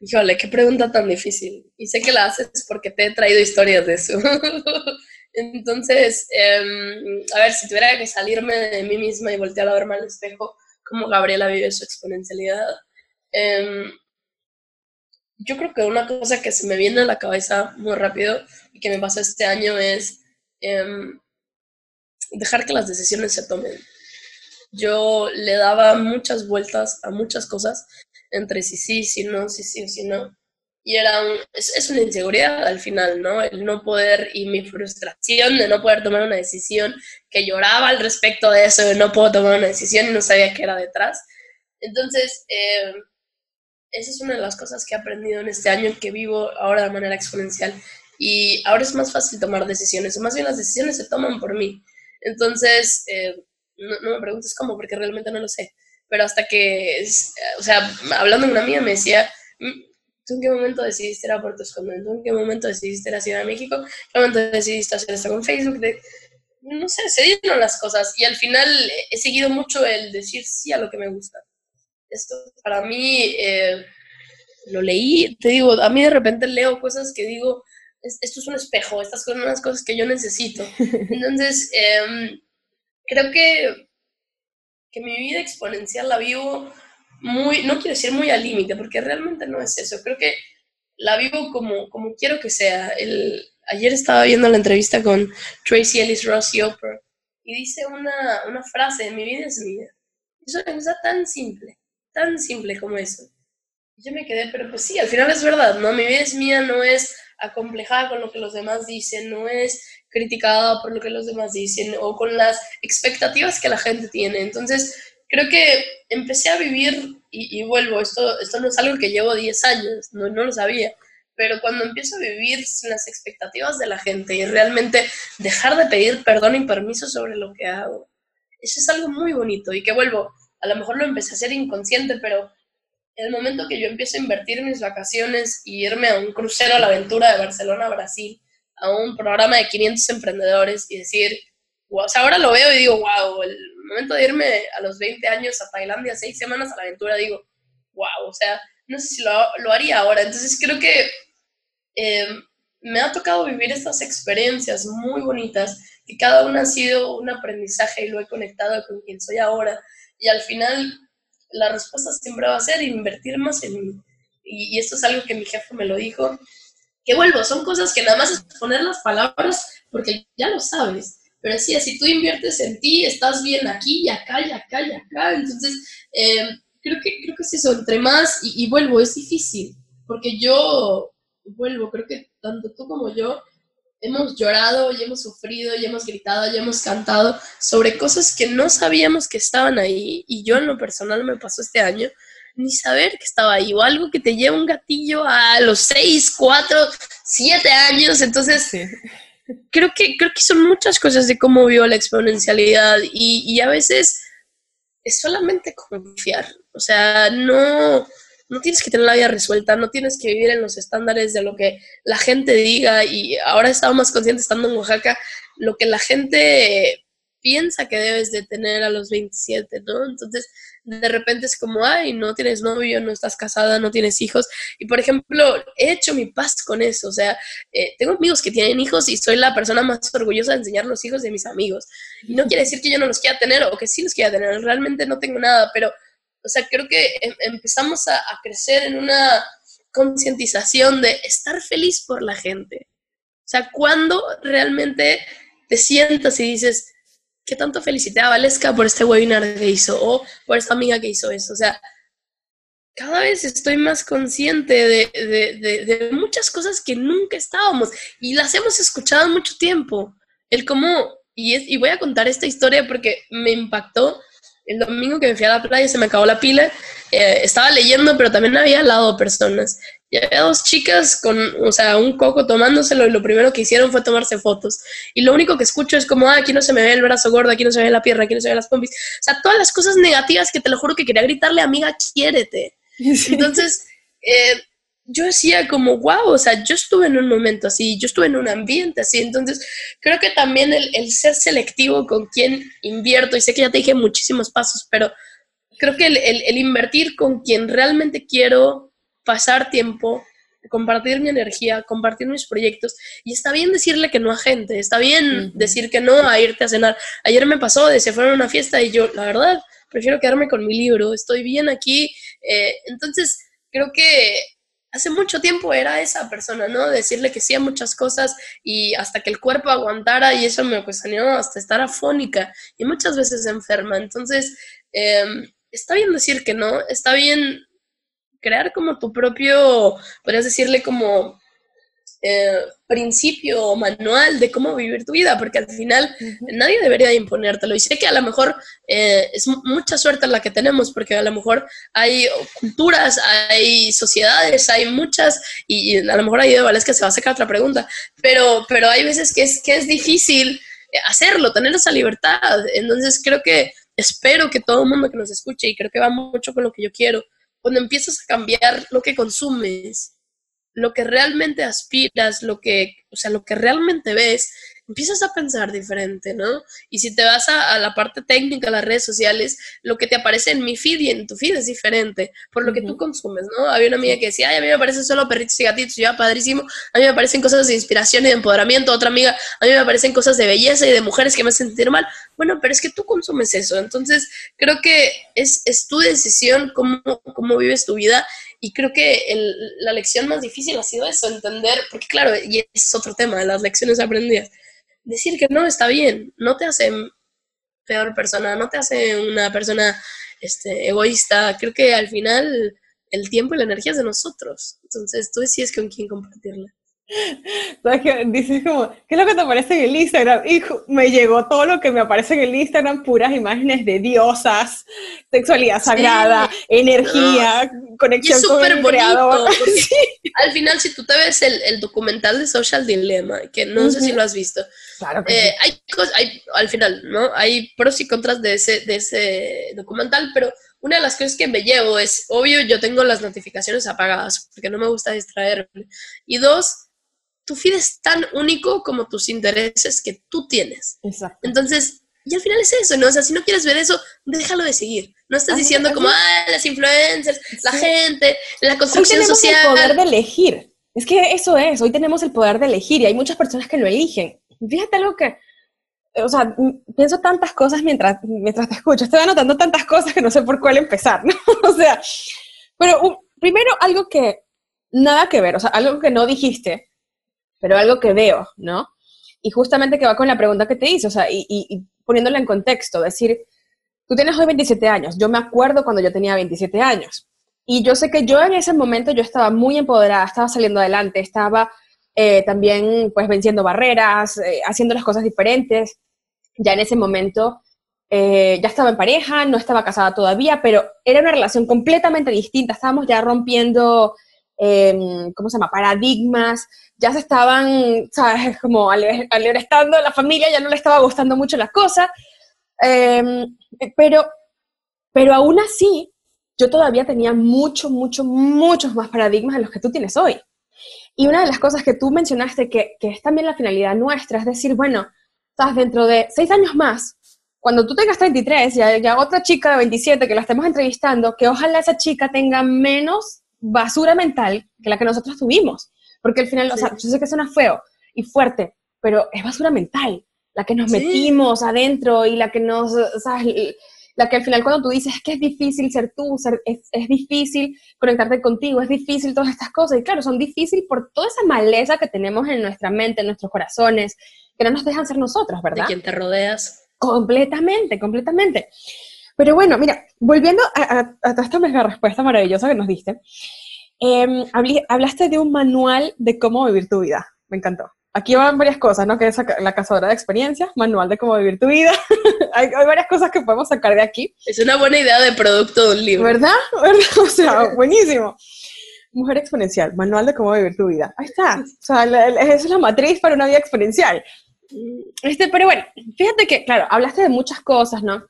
Híjole, qué pregunta tan difícil. Y sé que la haces porque te he traído historias de eso. Entonces, eh, a ver, si tuviera que salirme de mí misma y voltear a verme al espejo, cómo Gabriela vive su exponencialidad. Eh, yo creo que una cosa que se me viene a la cabeza muy rápido y que me pasó este año es eh, dejar que las decisiones se tomen. Yo le daba muchas vueltas a muchas cosas entre si sí, si no, si sí, si no. Y era es, una inseguridad al final, ¿no? El no poder y mi frustración de no poder tomar una decisión, que lloraba al respecto de eso, de no puedo tomar una decisión y no sabía qué era detrás. Entonces, eh, esa es una de las cosas que he aprendido en este año, que vivo ahora de manera exponencial. Y ahora es más fácil tomar decisiones, o más bien las decisiones se toman por mí. Entonces, no, no me preguntes cómo, porque realmente no lo sé pero hasta que, o sea, hablando con una amiga me decía, mm, ¿tú en qué momento decidiste ir a Puerto Escondido? ¿Tú en qué momento decidiste ir a Ciudad de México? ¿En qué momento decidiste hacer esto con Facebook? De, no sé, se dieron las cosas y al final he seguido mucho el decir sí a lo que me gusta. Esto para mí, eh, lo leí, te digo, a mí de repente leo cosas que digo, esto es un espejo, estas son unas cosas que yo necesito. Entonces, eh, creo que que mi vida exponencial la vivo muy, no quiero decir muy al límite, porque realmente no es eso. Creo que la vivo como, como quiero que sea. El, ayer estaba viendo la entrevista con Tracy Ellis Ross y Oprah y dice una, una frase, mi vida es mía. Eso es tan simple, tan simple como eso. Yo me quedé, pero pues sí, al final es verdad, ¿no? Mi vida es mía, no es acomplejada con lo que los demás dicen, no es criticada por lo que los demás dicen o con las expectativas que la gente tiene. Entonces, creo que empecé a vivir y, vuelvo, esto, esto no es algo que llevo 10 años, no, no lo sabía, pero cuando empiezo a vivir sin las expectativas de la gente y realmente dejar de pedir perdón y permiso sobre lo que hago, eso es algo muy bonito y que vuelvo, a lo mejor lo empecé a hacer inconsciente, pero el momento que yo empiezo a invertir mis vacaciones y irme a un crucero a la aventura de Barcelona a Brasil, a un programa de 500 emprendedores y decir, o sea, ahora lo veo y digo, wow, el momento de irme a los 20 años a Tailandia, seis semanas a la aventura, digo, wow, o sea, no sé si lo, lo haría ahora. Entonces creo que Em, me ha tocado vivir estas experiencias muy bonitas, que cada una ha sido un aprendizaje y lo he conectado con quien soy ahora. Y al final la respuesta siempre va a ser invertir más en mí. Y, esto es algo que mi jefe me lo dijo, que vuelvo, son cosas que nada más es poner las palabras porque ya lo sabes. Pero decía, si tú inviertes en ti, estás bien aquí y acá y acá y acá. Entonces, em, creo, que, creo que es eso, entre más, y, y vuelvo, es difícil, porque yo vuelvo, creo que tanto tú como yo hemos llorado y hemos sufrido y hemos gritado y hemos cantado sobre cosas que no sabíamos que estaban ahí y yo en lo personal me pasó este año ni saber que estaba ahí o algo que te lleva un gatillo a los 6, 4, 7 años, entonces creo, que, creo que son muchas cosas de cómo vio la exponencialidad y, y a veces es solamente confiar, o sea, no no tienes que tener la vida resuelta, no tienes que vivir en los estándares de lo que la gente diga. Y ahora he estado más consciente estando en Oaxaca, lo que la gente piensa que debes de tener a los 27, ¿no? Entonces, de repente es como, ay, no tienes novio, no estás casada, no tienes hijos. Y, por ejemplo, he hecho mi paz con eso. O sea, eh, tengo amigos que tienen hijos y soy la persona más orgullosa de enseñar los hijos de mis amigos. Y no quiere decir que yo no los quiera tener o que sí los quiera tener. Realmente no tengo nada, pero o sea, creo que em, empezamos a, crecer en una concientización de estar feliz por la gente. O sea, cuando realmente te sientas y dices, ¿qué tanto felicité a Valesca por este webinar que hizo? O por esta amiga que hizo eso. O sea, cada vez estoy más consciente de, muchas cosas que nunca estábamos y las hemos escuchado mucho tiempo. El cómo, y, y voy a contar esta historia porque me impactó el domingo que me fui a la playa se me acabó la pila. Eh, estaba leyendo, pero también había al lado personas. Y había dos chicas con, o sea, un coco tomándoselo y lo primero que hicieron fue tomarse fotos. Y lo único que escucho es como, ah, aquí no se me ve el brazo gordo, aquí no se me ve la pierna, aquí no se me ve las pompis. O sea, todas las cosas negativas que te lo juro que quería gritarle, amiga, quiérete. Entonces, eh, yo decía como, wow, o sea, yo estuve en un momento así, yo estuve en un ambiente así, entonces creo que también el, el, ser selectivo con quién invierto, y sé que ya te dije muchísimos pasos, pero creo que el, el, el invertir con quien realmente quiero pasar tiempo, compartir mi energía, compartir mis proyectos, y está bien decirle que no a gente, está bien decir que no a irte a cenar. Ayer me pasó de se fueron a una fiesta y yo, la verdad, prefiero quedarme con mi libro, estoy bien aquí, eh, entonces creo que hace mucho tiempo era esa persona, ¿no? Decirle que sí a muchas cosas y hasta que el cuerpo aguantara y eso me ocasionó hasta estar afónica y muchas veces enferma. Entonces, em, está bien decir que no, está bien crear como tu propio, podrías decirle como eh, principio o manual de cómo vivir tu vida, porque al final nadie debería imponértelo. Y sé que a lo mejor eh, es mucha suerte la que tenemos, porque a lo mejor hay culturas, hay sociedades, hay muchas, y, a lo mejor ahí de Vales que se va a sacar otra pregunta, pero, pero hay veces que es, que es difícil hacerlo, tener esa libertad. Entonces creo que espero que todo el mundo que nos escuche, y creo que va mucho con lo que yo quiero, cuando empiezas a cambiar lo que consumes, lo que realmente aspiras, lo que, o sea, lo que realmente ves, empiezas a pensar diferente, ¿no? Y si te vas a, la parte técnica, las redes sociales, lo que te aparece en mi feed y en tu feed es diferente por lo que tú consumes, ¿no? Había una amiga que decía, ay, a mí me aparecen solo perritos y gatitos, yo, padrísimo, a mí me aparecen cosas de inspiración y de empoderamiento, otra amiga, a mí me aparecen cosas de belleza y de mujeres que me hacen sentir mal. Bueno, pero es que tú consumes eso, entonces creo que es, es tu decisión cómo, cómo vives tu vida y creo que la lección más difícil ha sido eso, entender, porque claro, y es otro tema, las lecciones aprendidas, decir que no está bien, no te hace peor persona, no te hace una persona este, egoísta, creo que al final el tiempo y la energía es de nosotros, entonces tú decides con quién compartirla. ¿Sabes qué? Dices como, ¿qué es lo que te aparece en el Instagram? Y me llegó todo lo que me aparece en el Instagram, puras imágenes de diosas, sexualidad sagrada, energía, conexión con el creador. Al final, si tú te ves el, documental de Social Dilemma, que no sé si lo has visto, claro eh, hay, hay, al final, ¿no? Hay pros y contras de ese, de ese documental, pero una de las cosas que me llevo es, obvio, yo tengo las notificaciones apagadas porque no me gusta distraerme. Y dos, tu feed es tan único como tus intereses que tú tienes. Exacto. Entonces, y al final es eso, ¿no? O sea, si no quieres ver eso, déjalo de seguir. No estás diciendo como, ah, las influencers, la gente, la construcción hoy tenemos social. el poder de elegir. Es que eso es, hoy tenemos el poder de elegir y hay muchas personas que lo eligen. Fíjate algo que, o sea, pienso tantas cosas mientras, mientras te escucho, estoy anotando tantas cosas que no sé por cuál empezar, ¿no? o sea, pero primero algo que nada que ver, o sea, algo que no dijiste, pero algo que veo, ¿no? Y justamente que va con la pregunta que te hice, o sea, y, y, poniéndola en contexto, decir, tú tienes hoy 27 años, yo me acuerdo cuando yo tenía 27 años, y yo sé que yo en ese momento yo estaba muy empoderada, estaba saliendo adelante, estaba eh, también pues venciendo barreras, eh, haciendo las cosas diferentes, ya en ese momento eh, ya estaba en pareja, no estaba casada todavía, pero era una relación completamente distinta, estábamos ya rompiendo, em, ¿cómo se llama?, paradigmas, ya se estaban, ¿sabes?, como estando la familia, ya no le estaba gustando mucho las cosas, em, pero, pero aún así, yo todavía tenía mucho, mucho, muchos más paradigmas de los que tú tienes hoy. Y una de las cosas que tú mencionaste, que, que es también la finalidad nuestra, es decir, bueno, estás dentro de seis años más, cuando tú tengas 33 y haya otra chica de 27 que la estemos entrevistando, que ojalá esa chica tenga menos basura mental que la que nosotros tuvimos. Porque al final, o sea, yo sé que suena feo y fuerte, pero es basura mental, la que nos metimos adentro y la que nos, ¿sabes? La que al final cuando tú dices que es difícil ser tú, ser, es, es, difícil conectarte contigo, es difícil todas estas cosas. Y claro, son difíciles por toda esa maleza que tenemos en nuestra mente, en nuestros corazones, que no nos dejan ser nosotros, ¿verdad? De quien te rodeas. Completamente, completamente. Pero bueno, mira, volviendo a, esta mega respuesta maravillosa que nos diste, em, hablaste de un manual de cómo vivir tu vida. Me encantó. Aquí van varias cosas, ¿no? Que es la cazadora de experiencias, manual de cómo vivir tu vida. hay, varias cosas que podemos sacar de aquí. Es una buena idea de producto de un libro. ¿Verdad? O sea, buenísimo. Mujer exponencial, manual de cómo vivir tu vida. Ahí está. O sea, esa es la matriz para una vida exponencial. Este, pero bueno, fíjate que, claro, hablaste de muchas cosas, ¿no?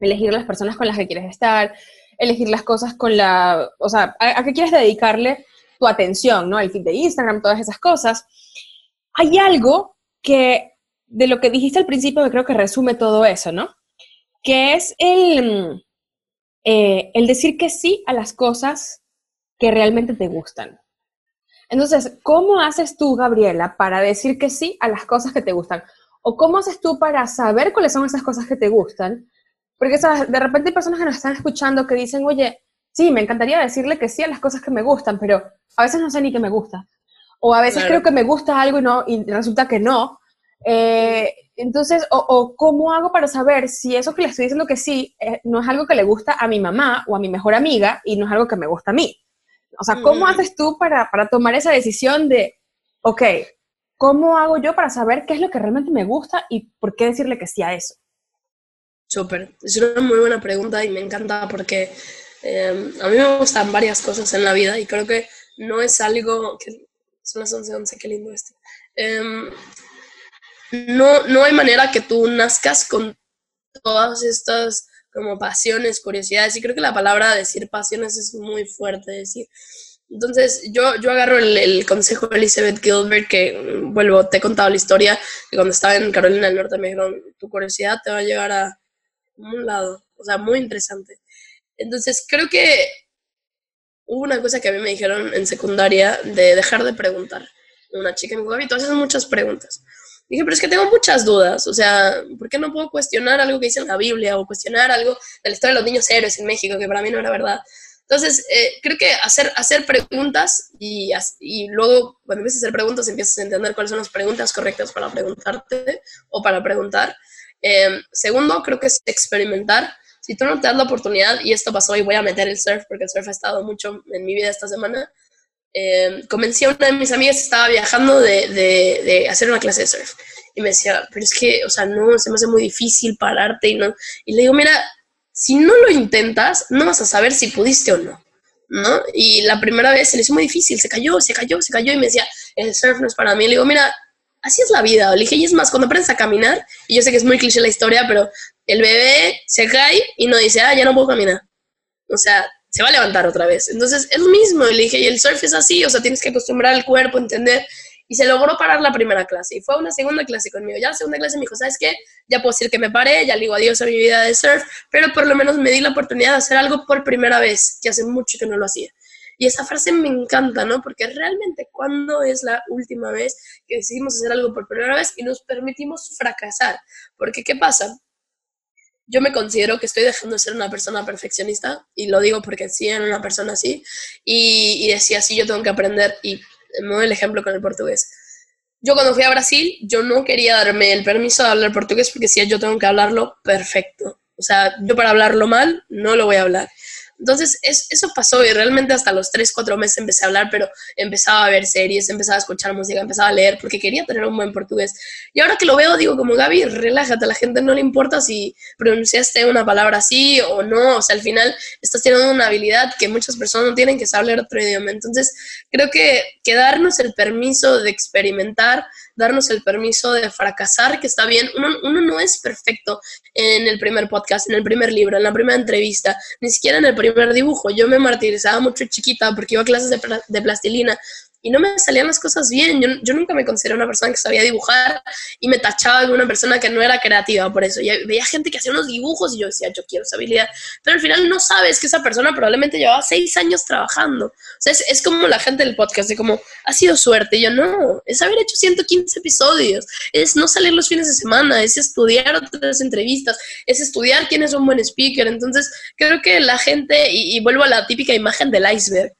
Elegir las personas con las que quieres estar, elegir las cosas con la, o sea, a, qué quieres dedicarle tu atención, ¿no? El feed de Instagram, todas esas cosas. Hay algo que, de lo que dijiste al principio, que creo que resume todo eso, ¿no? Que es el, eh, el decir que sí a las cosas que realmente te gustan. Entonces, ¿cómo haces tú, Gabriela, para decir que sí a las cosas que te gustan? ¿O cómo haces tú para saber cuáles son esas cosas que te gustan? Porque, ¿sabes? De repente hay personas que nos están escuchando que dicen, oye, sí, me encantaría decirle que sí a las cosas que me gustan, pero a veces no sé ni qué me gusta. O a veces creo que me gusta algo y, no, y resulta que no. Eh, entonces, o, cómo hago para saber si eso que le estoy diciendo que sí eh, no es algo que le gusta a mi mamá o a mi mejor amiga y no es algo que me gusta a mí. O sea, ¿cómo mm. haces tú para, tomar esa decisión de, ok, ¿cómo hago yo para saber qué es lo que realmente me gusta y por qué decirle que sí a eso? Súper, es una muy buena pregunta y me encanta porque em, a mí me gustan varias cosas en la vida y creo que no es algo que son las 11, 11, qué lindo esto. Em, no, no hay manera que tú nazcas con todas estas como pasiones, curiosidades, y creo que la palabra decir pasiones es muy fuerte decir. Entonces, yo, yo agarro el, consejo de Elizabeth Gilbert, que, vuelvo, te he contado la historia, que cuando estaba en Carolina del Norte me dijeron, tu curiosidad te va a llevar a un lado, o sea, muy interesante. Entonces, creo que hubo una cosa que a mí me dijeron en secundaria de dejar de preguntar. Una chica me dijo, tú haces muchas preguntas. Dije, pero es que tengo muchas dudas, o sea, ¿por qué no puedo cuestionar algo que dice en la Biblia o cuestionar algo de la historia de los niños héroes en México, que para mí no era verdad? Entonces, eh, creo que hacer, hacer preguntas y, y luego cuando empiezas a hacer preguntas empiezas a entender cuáles son las preguntas correctas para preguntarte o para preguntar. Eh, segundo, creo que es experimentar. Si tú no te das la oportunidad, y esto pasó y voy a meter el surf porque el surf ha estado mucho en mi vida esta semana, eh, convencí a una de mis amigas que estaba viajando de, de, de, hacer una clase de surf. Y me decía, pero es que, o sea, no, se me hace muy difícil pararte y no. Y le digo, mira, si no lo intentas, no vas a saber si pudiste o no. ¿no? Y la primera vez se le hizo muy difícil, se cayó, se cayó, se cayó y me decía, el surf no es para mí. Le digo, mira, así es la vida. Le dije, y es más, cuando aprendes a caminar, y yo sé que es muy cliché la historia, pero el bebé se cae y no dice, ah, ya no puedo caminar. O sea, se va a levantar otra vez. Entonces, es lo mismo. Y le dije, y el surf es así, o sea, tienes que acostumbrar al cuerpo, entender. Y se logró parar la primera clase. Y fue una segunda clase conmigo. Ya la segunda clase me dijo, ¿sabes qué? Ya puedo decir que me paré, ya le digo adiós a mi vida de surf, pero por lo menos me di la oportunidad de hacer algo por primera vez, que hace mucho que no lo hacía. Y esa frase me encanta, ¿no? Porque realmente, ¿cuándo es la última vez que decidimos hacer algo por primera vez y nos permitimos fracasar? Porque, ¿qué pasa? Yo me considero que estoy dejando de ser una persona perfeccionista, y lo digo porque sí, era una persona así, y, decía, sí, yo tengo que aprender, y me doy el ejemplo con el portugués. Yo cuando fui a Brasil, yo no quería darme el permiso de hablar portugués porque decía, yo tengo que hablarlo perfecto. O sea, yo para hablarlo mal, no lo voy a hablar. Entonces, eso pasó y realmente hasta los 3, 4 meses empecé a hablar, pero empezaba a ver series, empezaba a escuchar música, empezaba a leer porque quería tener un buen portugués. Y ahora que lo veo, digo como Gaby, relájate, a la gente no le importa si pronunciaste una palabra así o no, o sea, al final estás teniendo una habilidad que muchas personas no tienen que saber otro idioma. Entonces, creo que, que darnos el permiso de experimentar, darnos el permiso de fracasar, que está bien. Uno, uno, no es perfecto en el primer podcast, en el primer libro, en la primera entrevista, ni siquiera en el primer dibujo. Yo me martirizaba mucho chiquita porque iba a clases de, de plastilina y no me salían las cosas bien. Yo, nunca me consideré una persona que sabía dibujar y me tachaba de una persona que no era creativa por eso. Y veía gente que hacía unos dibujos y yo decía, yo quiero esa habilidad. Pero al final no sabes que esa persona probablemente llevaba seis años trabajando. O sea, es, es como la gente del podcast, de como, ha sido suerte. Y yo, no, es haber hecho 115 episodios, es no salir los fines de semana, es estudiar otras entrevistas, es estudiar quién es un buen speaker. Entonces, creo que la gente, y, y vuelvo a la típica imagen del iceberg,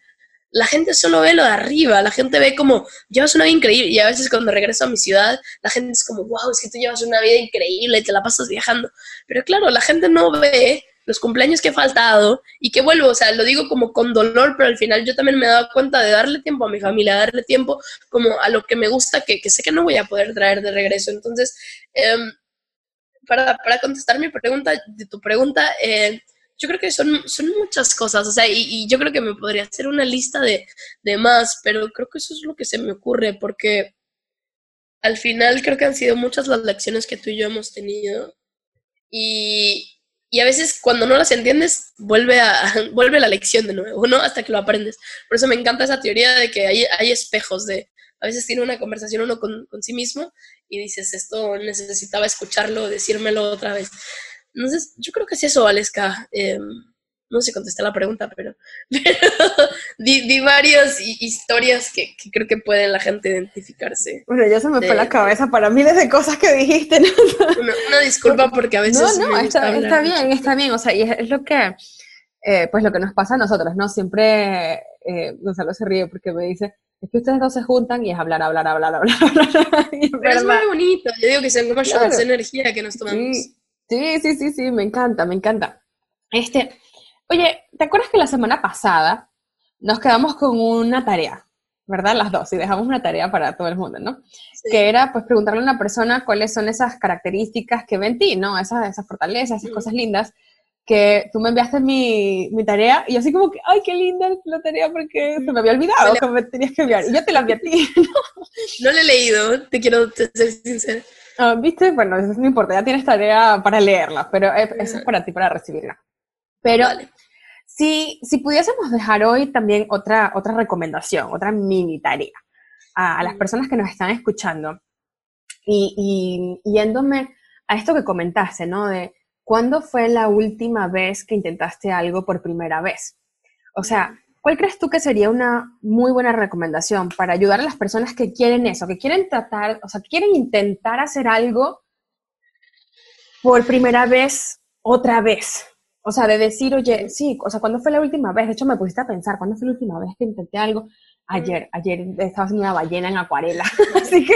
la gente solo ve lo de arriba, la gente ve como, llevas una vida increíble, y a veces cuando regreso a mi ciudad, la gente es como, wow, es que tú llevas una vida increíble y te la pasas viajando. Pero claro, la gente no ve los cumpleaños que he faltado y que vuelvo, o sea, lo digo como con dolor, pero al final yo también me he dado cuenta de darle tiempo a mi familia, darle tiempo como a lo que me gusta, que, sé que no voy a poder traer de regreso. Entonces, eh, para, para, contestar mi pregunta, de tu pregunta, eh, yo creo que son, son muchas cosas, o sea, y, yo creo que me podría hacer una lista de, de, más, pero creo que eso es lo que se me ocurre, porque al final creo que han sido muchas las lecciones que tú y yo hemos tenido, y, y a veces cuando no las entiendes, vuelve, a, vuelve la lección de nuevo, ¿no? Hasta que lo aprendes. Por eso me encanta esa teoría de que hay, hay espejos de, a veces tiene una conversación uno con, con sí mismo y dices, esto necesitaba escucharlo, decírmelo otra vez. Entonces, yo creo que es eso, Aleska. Eh, no sé si contesté la pregunta, pero, pero di, di, varias historias que, que, creo que puede la gente identificarse. Bueno, ya se me de, fue la cabeza para miles de cosas que dijiste. ¿no? Una, una, disculpa porque a veces... No, no, está, está bien, está bien. O sea, y es, es lo que, eh, pues lo que nos pasa a nosotros, ¿no? Siempre eh, Gonzalo se ríe porque me dice, es que ustedes dos se juntan y es hablar, hablar, hablar, hablar, hablar. Pero es muy bonito. Yo digo que se como claro. esa energía que nos tomamos. Sí. Sí, sí, sí, sí, me encanta, me encanta. Este, oye, ¿te acuerdas que la semana pasada nos quedamos con una tarea, ¿verdad? Las dos, y dejamos una tarea para todo el mundo, ¿no? Sí. Que era, pues, preguntarle a una persona cuáles son esas características que ven en ti, ¿no? Esas, esas fortalezas, esas mm. cosas lindas, que tú me enviaste mi, mi, tarea, y así como que, ay, qué linda la tarea, porque se me había olvidado que me tenías que enviar, y yo te la envié a ti, ¿no? No la he leído, te quiero ser sincera. Uh, ¿Viste? Bueno, eso no importa, ya tienes tarea para leerla, pero eso es para ti, para recibirla. Pero vale. si, si pudiésemos dejar hoy también otra, otra recomendación, otra mini tarea a, a las personas que nos están escuchando y, y, yéndome a esto que comentaste, ¿no? De cuándo fue la última vez que intentaste algo por primera vez. O sea, ¿Cuál crees tú que sería una muy buena recomendación para ayudar a las personas que quieren eso, que quieren tratar, o sea, que quieren intentar hacer algo por primera vez, otra vez? O sea, de decir, oye, sí, o sea, ¿cuándo fue la última vez? De hecho, me pusiste a pensar, ¿cuándo fue la última vez que intenté algo? Ayer, ayer estaba haciendo una ballena en acuarela. Así que,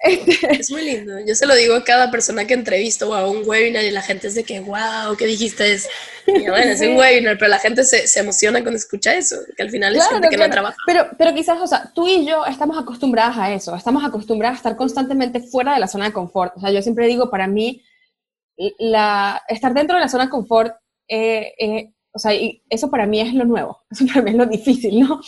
Este, es muy lindo. Yo se lo digo a cada persona que entrevisto o a un webinar y la gente es de que, wow, ¿qué dijiste? Es, bueno, es un webinar, pero la gente se, se, emociona cuando escucha eso, que al final es gente que no trabaja. Pero, pero quizás, o sea, tú y yo estamos acostumbradas a eso, estamos acostumbradas a estar constantemente fuera de la zona de confort. O sea, yo siempre digo, para mí, la, estar dentro de la zona de confort, eh, eh, o sea, y eso para mí es lo nuevo, eso para mí es lo difícil, ¿no?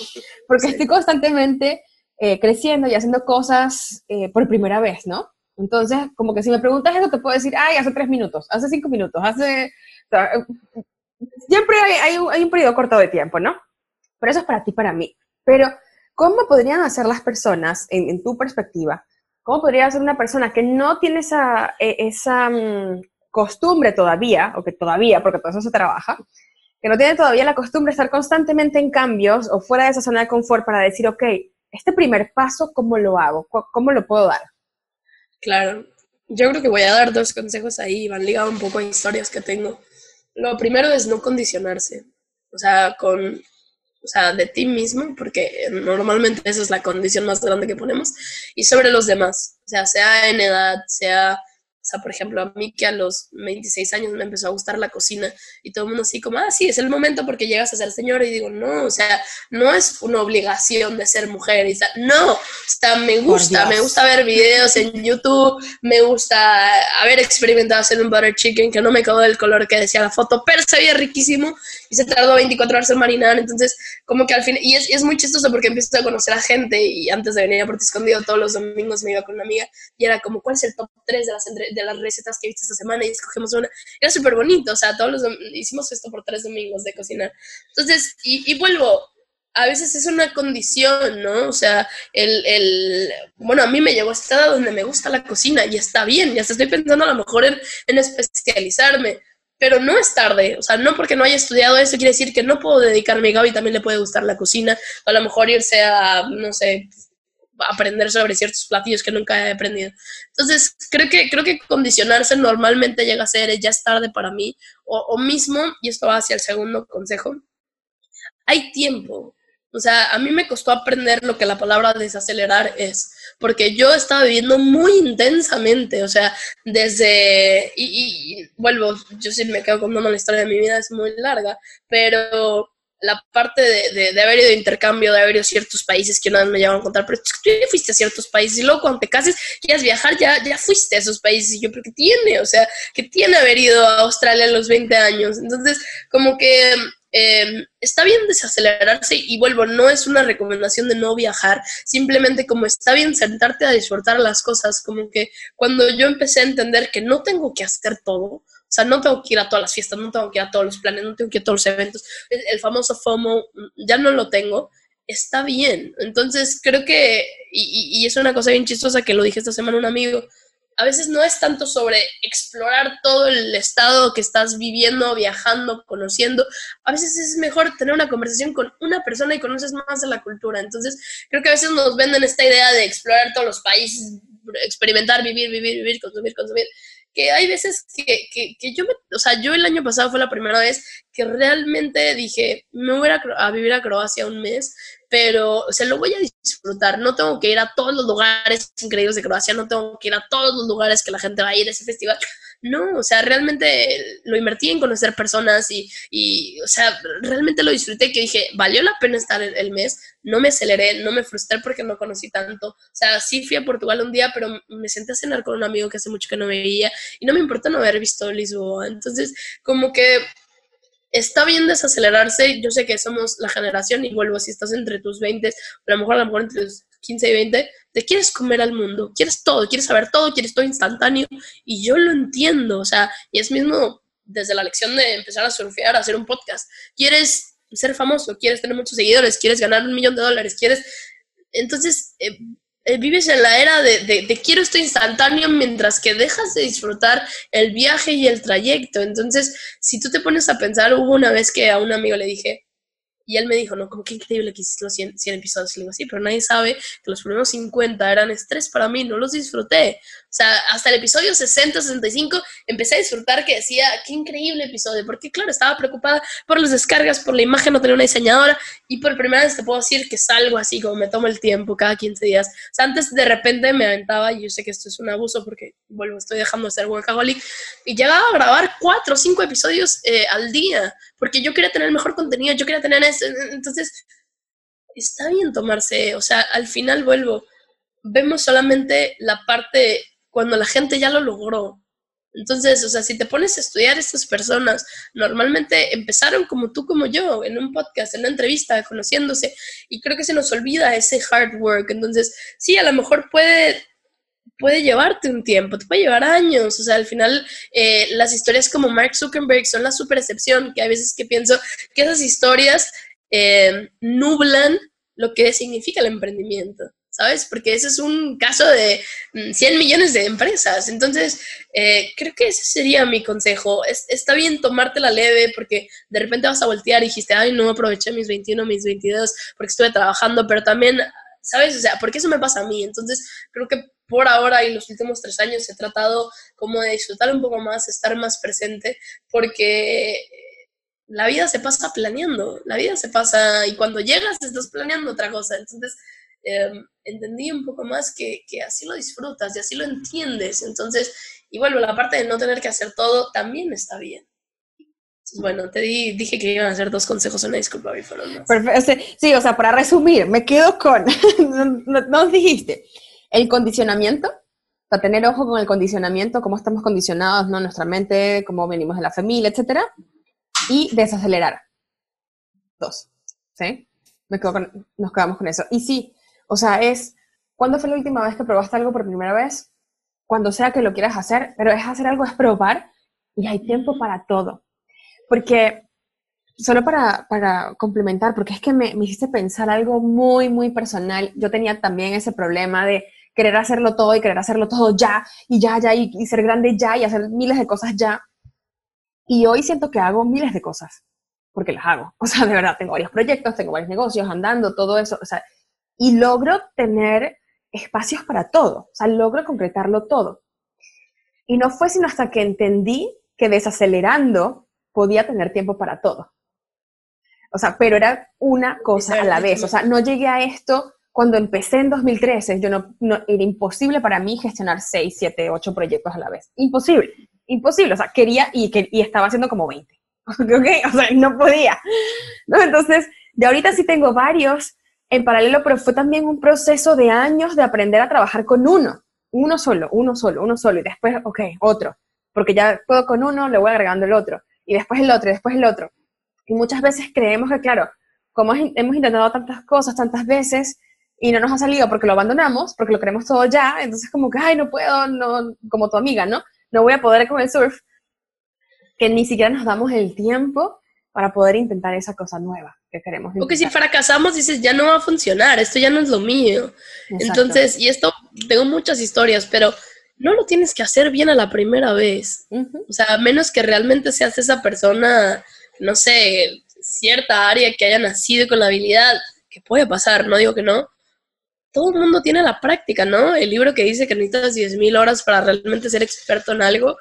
Porque estoy constantemente eh, creciendo y haciendo cosas por primera vez, ¿no? Entonces, como que si me preguntas eso, te puedo decir, ay, hace tres minutos, hace cinco minutos, hace... siempre hay, un, hay, un, periodo corto de tiempo, ¿no? Pero eso es para ti, para mí. Pero, ¿cómo podrían hacer las personas, en, tu perspectiva, cómo podría ser una persona que no tiene esa, esa mm, costumbre todavía, o que todavía, porque todo eso se trabaja, que no tiene todavía la costumbre de estar constantemente en cambios o fuera de esa zona de confort para decir, ok, este primer paso, ¿cómo lo hago? ¿Cómo lo puedo dar? Claro, yo creo que voy a dar dos consejos ahí, van ligados un poco a historias que tengo. Lo primero es no condicionarse, o sea, con, o sea, de ti mismo, porque normalmente esa es la condición más grande que ponemos, y sobre los demás, o sea, sea en edad, sea o sea, por ejemplo, a mí que a los 26 años me empezó a gustar la cocina y todo el mundo así como, ah, sí, es el momento porque llegas a ser señora y digo, no, o sea, no es una obligación de ser mujer, y, no, o sea, me gusta, me gusta ver videos en YouTube, me gusta haber experimentado hacer un butter chicken que no me quedó del color que decía la foto, pero se veía riquísimo y se tardó 24 horas en marinar, entonces como que al fin, y es, y es muy chistoso porque empiezo a conocer a gente y antes de venir a Puerto Escondido todos los domingos me iba con una amiga y era como, ¿cuál es el top 3 de las de las recetas que viste esta semana y escogemos una. Era súper bonito, o sea, todos los hicimos esto por tres domingos de cocinar. Entonces, y, vuelvo, a veces es una condición, ¿no? O sea, el, el, bueno, a mí me llegó a esta edad donde me gusta la cocina y está bien, ya estoy pensando a lo mejor en, en especializarme, pero no es tarde, o sea, no porque no haya estudiado eso quiere decir que no puedo dedicarme Gaby también le puede gustar la cocina, o a lo mejor irse a, no sé, aprender sobre ciertos platillos que nunca he aprendido. Entonces, creo que, creo que condicionarse normalmente llega a ser, ya es tarde para mí, o, o mismo, y esto va hacia el segundo consejo, hay tiempo. O sea, a mí me costó aprender lo que la palabra desacelerar es, porque yo estaba viviendo muy intensamente, o sea, desde, y, y vuelvo, yo sí me quedo contando la historia de mi vida, es muy larga, pero la parte de, de, haber ido de intercambio, de haber ido a ciertos países que una vez me llevaron a contar, pero tú ya fuiste a ciertos países y luego cuando te cases quieres viajar, ya, ya fuiste a esos países. Y yo, ¿pero qué tiene? O sea, ¿qué tiene haber ido a Australia a los 20 años? Entonces, como que em, está bien desacelerarse y vuelvo, no es una recomendación de no viajar, simplemente como está bien sentarte a disfrutar las cosas, como que cuando yo empecé a entender que no tengo que hacer todo, o sea, no tengo que ir a todas las fiestas, no tengo que ir a todos los planes, no tengo que ir a todos los eventos. El, famoso FOMO ya no lo tengo. Está bien. Entonces, creo que, y, y, es una cosa bien chistosa que lo dije esta semana un amigo, a veces no es tanto sobre explorar todo el estado que estás viviendo, viajando, conociendo. A veces es mejor tener una conversación con una persona y conoces más de la cultura. Entonces, creo que a veces nos venden esta idea de explorar todos los países, experimentar, vivir, vivir, vivir, consumir, consumir que hay veces que, que, que, yo, me, o sea, yo el año pasado fue la primera vez que realmente dije, me voy a, a vivir a Croacia un mes, pero se lo voy a disfrutar. No tengo que ir a todos los lugares increíbles de Croacia, no tengo que ir a todos los lugares que la gente va a ir a ese festival. No, o sea, realmente lo invertí en conocer personas y, y o sea, realmente lo disfruté que dije, valió la pena estar el, mes, no me aceleré, no me frustré porque no conocí tanto. O sea, sí fui a Portugal un día, pero me senté a cenar con un amigo que hace mucho que no veía y no me importa no haber visto Lisboa. Entonces, como que está bien desacelerarse. Yo sé que somos la generación, y vuelvo, si estás entre tus 20, a lo mejor a lo mejor entre tus 15 y 20, te quieres comer al mundo, quieres todo, quieres saber todo, quieres todo instantáneo. Y yo lo entiendo, o sea, y es mismo desde la lección de empezar a surfear, a hacer un podcast. Quieres ser famoso, quieres tener muchos seguidores, quieres ganar un millón de dólares, quieres... Entonces, eh, eh, vives en la era de, de, quiero esto instantáneo mientras que dejas de disfrutar el viaje y el trayecto. Entonces, si tú te pones a pensar, hubo una vez que a un amigo le dije, Y él me dijo, no, como que increíble que hiciste los 100, 100 episodios. Le digo, sí, pero nadie sabe que los primeros 50 eran estrés para mí, no los disfruté. O sea, hasta el episodio 60, 65, empecé a disfrutar que decía, qué increíble episodio, porque claro, estaba preocupada por las descargas, por la imagen, no tenía una diseñadora, y por primera vez te puedo decir que salgo así, como me tomo el tiempo cada 15 días. O sea, antes de repente me aventaba, y yo sé que esto es un abuso porque, bueno, estoy dejando de ser workaholic, y llegaba a grabar 4 o 5 episodios eh, al día, porque yo quería tener mejor contenido, yo quería tener eso, entonces está bien tomarse, o sea, al final vuelvo, vemos solamente la parte cuando la gente ya lo logró. Entonces, o sea, si te pones a estudiar estas personas, normalmente empezaron como tú, como yo, en un podcast, en una entrevista, conociéndose, y creo que se nos olvida ese hard work. Entonces, sí, a lo mejor puede puede llevarte un tiempo, te puede llevar años. O sea, al final eh, las historias como Mark Zuckerberg son la super excepción, que hay veces que pienso que esas historias eh, nublan lo que significa el emprendimiento. ¿Sabes? Porque ese es un caso de 100 mm, millones de empresas. Entonces, eh, creo que ese sería mi consejo. está bien tomarte la leve porque de repente vas a voltear y dijiste, ay, no aproveché mis 21, mis 22 porque estuve trabajando, pero también, ¿sabes? O sea, porque eso me pasa a mí. Entonces, creo que por ahora y los últimos tres años he tratado como de disfrutar un poco más, estar más presente, porque la vida se pasa planeando, la vida se pasa y cuando llegas estás planeando otra cosa. Entonces, em, entendí un poco más que, que, así lo disfrutas y así lo entiendes. Entonces, y bueno, la parte de no tener que hacer todo también está bien. Bueno, te di, dije que iban a hacer dos consejos, una disculpa, fueron Perfecto. Sí, o sea, para resumir, me quedo con, nos dijiste, el condicionamiento, para tener ojo con el condicionamiento, cómo estamos condicionados, ¿no? Nuestra mente, cómo venimos de la familia, etcétera. Y desacelerar. Dos. ¿Sí? Me quedo nos quedamos con eso. Y sí, o sea, es, ¿cuándo fue la última vez que probaste algo por primera vez? Cuando sea que lo quieras hacer, pero es hacer algo, es probar y hay tiempo para todo. Porque, solo para, para complementar, porque es que me, me hiciste pensar algo muy, muy personal. Yo tenía también ese problema de querer hacerlo todo y querer hacerlo todo ya y ya, ya y, ser grande ya y hacer miles de cosas ya. Y hoy siento que hago miles de cosas porque las hago. O sea, de verdad, tengo varios proyectos, tengo varios negocios andando, todo eso. O sea, y logro tener espacios para todo. O sea, logro concretarlo todo. Y no fue sino hasta que entendí que desacelerando podía tener tiempo para todo. O sea, pero era una cosa a la vez. O sea, no llegué a esto cuando empecé en 2013, yo no, era imposible para mí gestionar 6, 7, 8 proyectos a la vez. Imposible, imposible. O sea, quería y, y estaba haciendo como 20. ¿Ok? O sea, no podía. ¿No? Entonces, de ahorita sí tengo varios en paralelo, pero fue también un proceso de años de aprender a trabajar con uno. Uno solo, uno solo, uno solo. Y después, ok, otro. Porque ya puedo con uno, le voy agregando el otro. Y después el otro, y después el otro. Y muchas veces creemos que, claro, como hemos intentado tantas cosas tantas veces, y no nos ha salido porque lo abandonamos, porque lo queremos todo ya, entonces como que, ay, no puedo, no, como tu amiga, ¿no? No voy a poder con el surf, que ni siquiera nos damos el tiempo para poder intentar esa cosa nueva que queremos. O que si fracasamos dices, ya no va a funcionar, esto ya no es lo mío. Entonces, y esto, tengo muchas historias, pero no lo tienes que hacer bien a la primera vez. O sea, a menos que realmente seas esa persona, no sé, cierta área que haya nacido con la habilidad, que puede pasar, no digo que no, todo el mundo tiene la práctica, ¿no? El libro que dice que necesitas 10.000 horas para realmente ser experto en algo,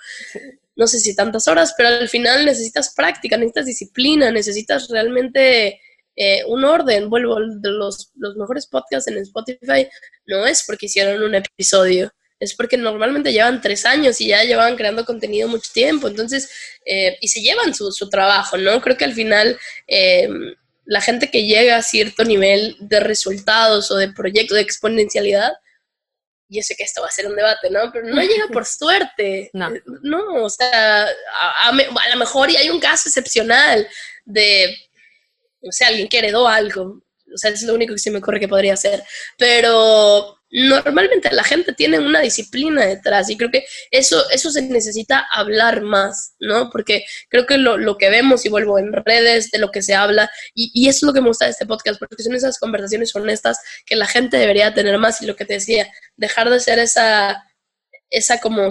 no sé si tantas horas, pero al final necesitas práctica, necesitas disciplina, necesitas realmente eh, un orden. Vuelvo, los, los mejores podcasts en Spotify no es porque hicieron un episodio, es porque normalmente llevan tres años y ya llevan creando contenido mucho tiempo, entonces, eh, y se llevan su, su, trabajo, ¿no? Creo que al final... Eh, la gente que llega a cierto nivel de resultados o de proyecto de exponencialidad, yo sé que esto va a ser un debate, ¿no? Pero no llega por suerte. No. No, o sea, a, lo mejor y hay un caso excepcional de, no sé, alguien que heredó algo. O sea, es lo único que se me ocurre que podría ser. Pero normalmente la gente tiene una disciplina detrás y creo que eso, eso se necesita hablar más, ¿no? Porque creo que lo, lo que vemos y vuelvo en redes, de lo que se habla, y, y, eso es lo que me gusta de este podcast, porque son esas conversaciones honestas que la gente debería tener más y lo que te decía, dejar de ser esa esa como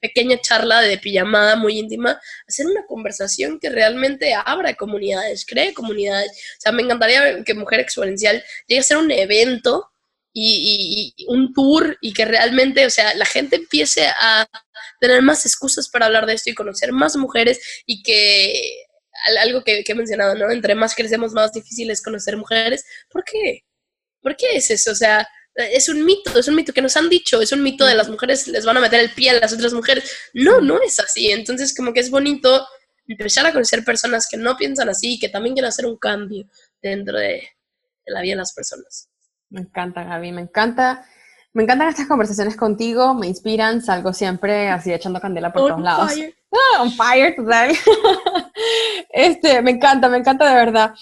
pequeña charla de pijamada muy íntima, hacer una conversación que realmente abra comunidades, cree comunidades. O sea, me encantaría que Mujer Exponencial llegue a ser un evento y, un tour y que realmente, o sea, la gente empiece a tener más excusas para hablar de esto y conocer más mujeres y que algo que, que he mencionado, ¿no? Entre más crecemos, más difícil es conocer mujeres. ¿Por qué? ¿Por qué es eso? O sea, es un mito, es un mito que nos han dicho, es un mito de las mujeres les van a meter el pie a las otras mujeres. No, no es así. Entonces, como que es bonito empezar a conocer personas que no piensan así y que también quieren hacer un cambio dentro de, la vida de las personas. Me encanta, Gaby, me encanta. Me encantan estas conversaciones contigo, me inspiran, salgo siempre así echando candela por todos lados. Fire. Ah, on fire, total. este, me encanta, me encanta de verdad.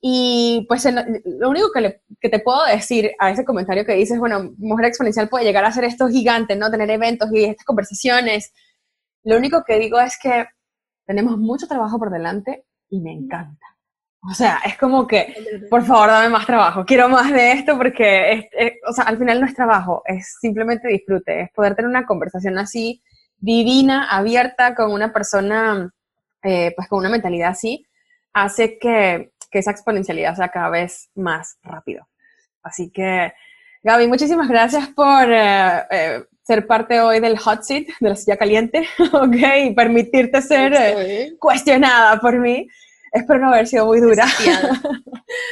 Y pues lo único que, que, te puedo decir a ese comentario que dices, bueno, Mujer Exponencial puede llegar a ser esto gigante, ¿no? Tener eventos y estas conversaciones. Lo único que digo es que tenemos mucho trabajo por delante y me encanta. O sea, es como que, por favor, dame más trabajo, quiero más de esto porque, o sea, al final no es trabajo, es simplemente disfrute, es poder tener una conversación así divina, abierta, con una persona, eh, pues con una mentalidad así, hace que, que esa exponencialidad sea cada vez más rápido. Así que, Gaby, muchísimas gracias por eh, eh, ser parte hoy del hot seat, de la silla caliente, ¿ok? Y permitirte ser eh, cuestionada por mí. Espero no haber sido muy dura.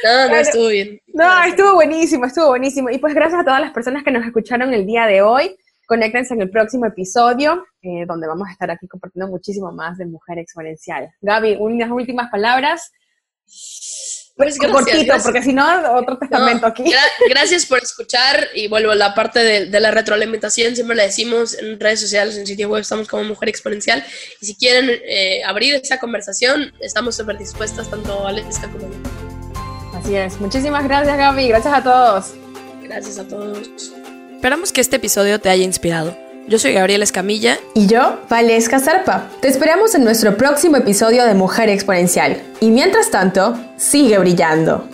No, no, estuvo bien. No, estuvo buenísimo, estuvo buenísimo. Y pues gracias a todas las personas que nos escucharon el día de hoy. Conéctense en el próximo episodio, donde vamos a estar aquí compartiendo muchísimo más de Mujer Exponencial. Gaby, unas últimas palabras pues cortito, porque si no, otro testamento aquí. gracias por escuchar y vuelvo a la parte de, la retroalimentación, siempre la decimos en redes sociales, en sitio web, estamos como Mujer Exponencial. Y si quieren eh, abrir esa conversación, estamos súper dispuestas, tanto Alexa como yo. Así es. Muchísimas gracias, Gaby. Gracias a todos. Gracias a todos. Esperamos que este episodio te haya inspirado. Yo soy Gabriela Escamilla. Y yo, Valesca Zarpa. Te esperamos en nuestro próximo episodio de Mujer Exponencial. Y mientras tanto, sigue brillando.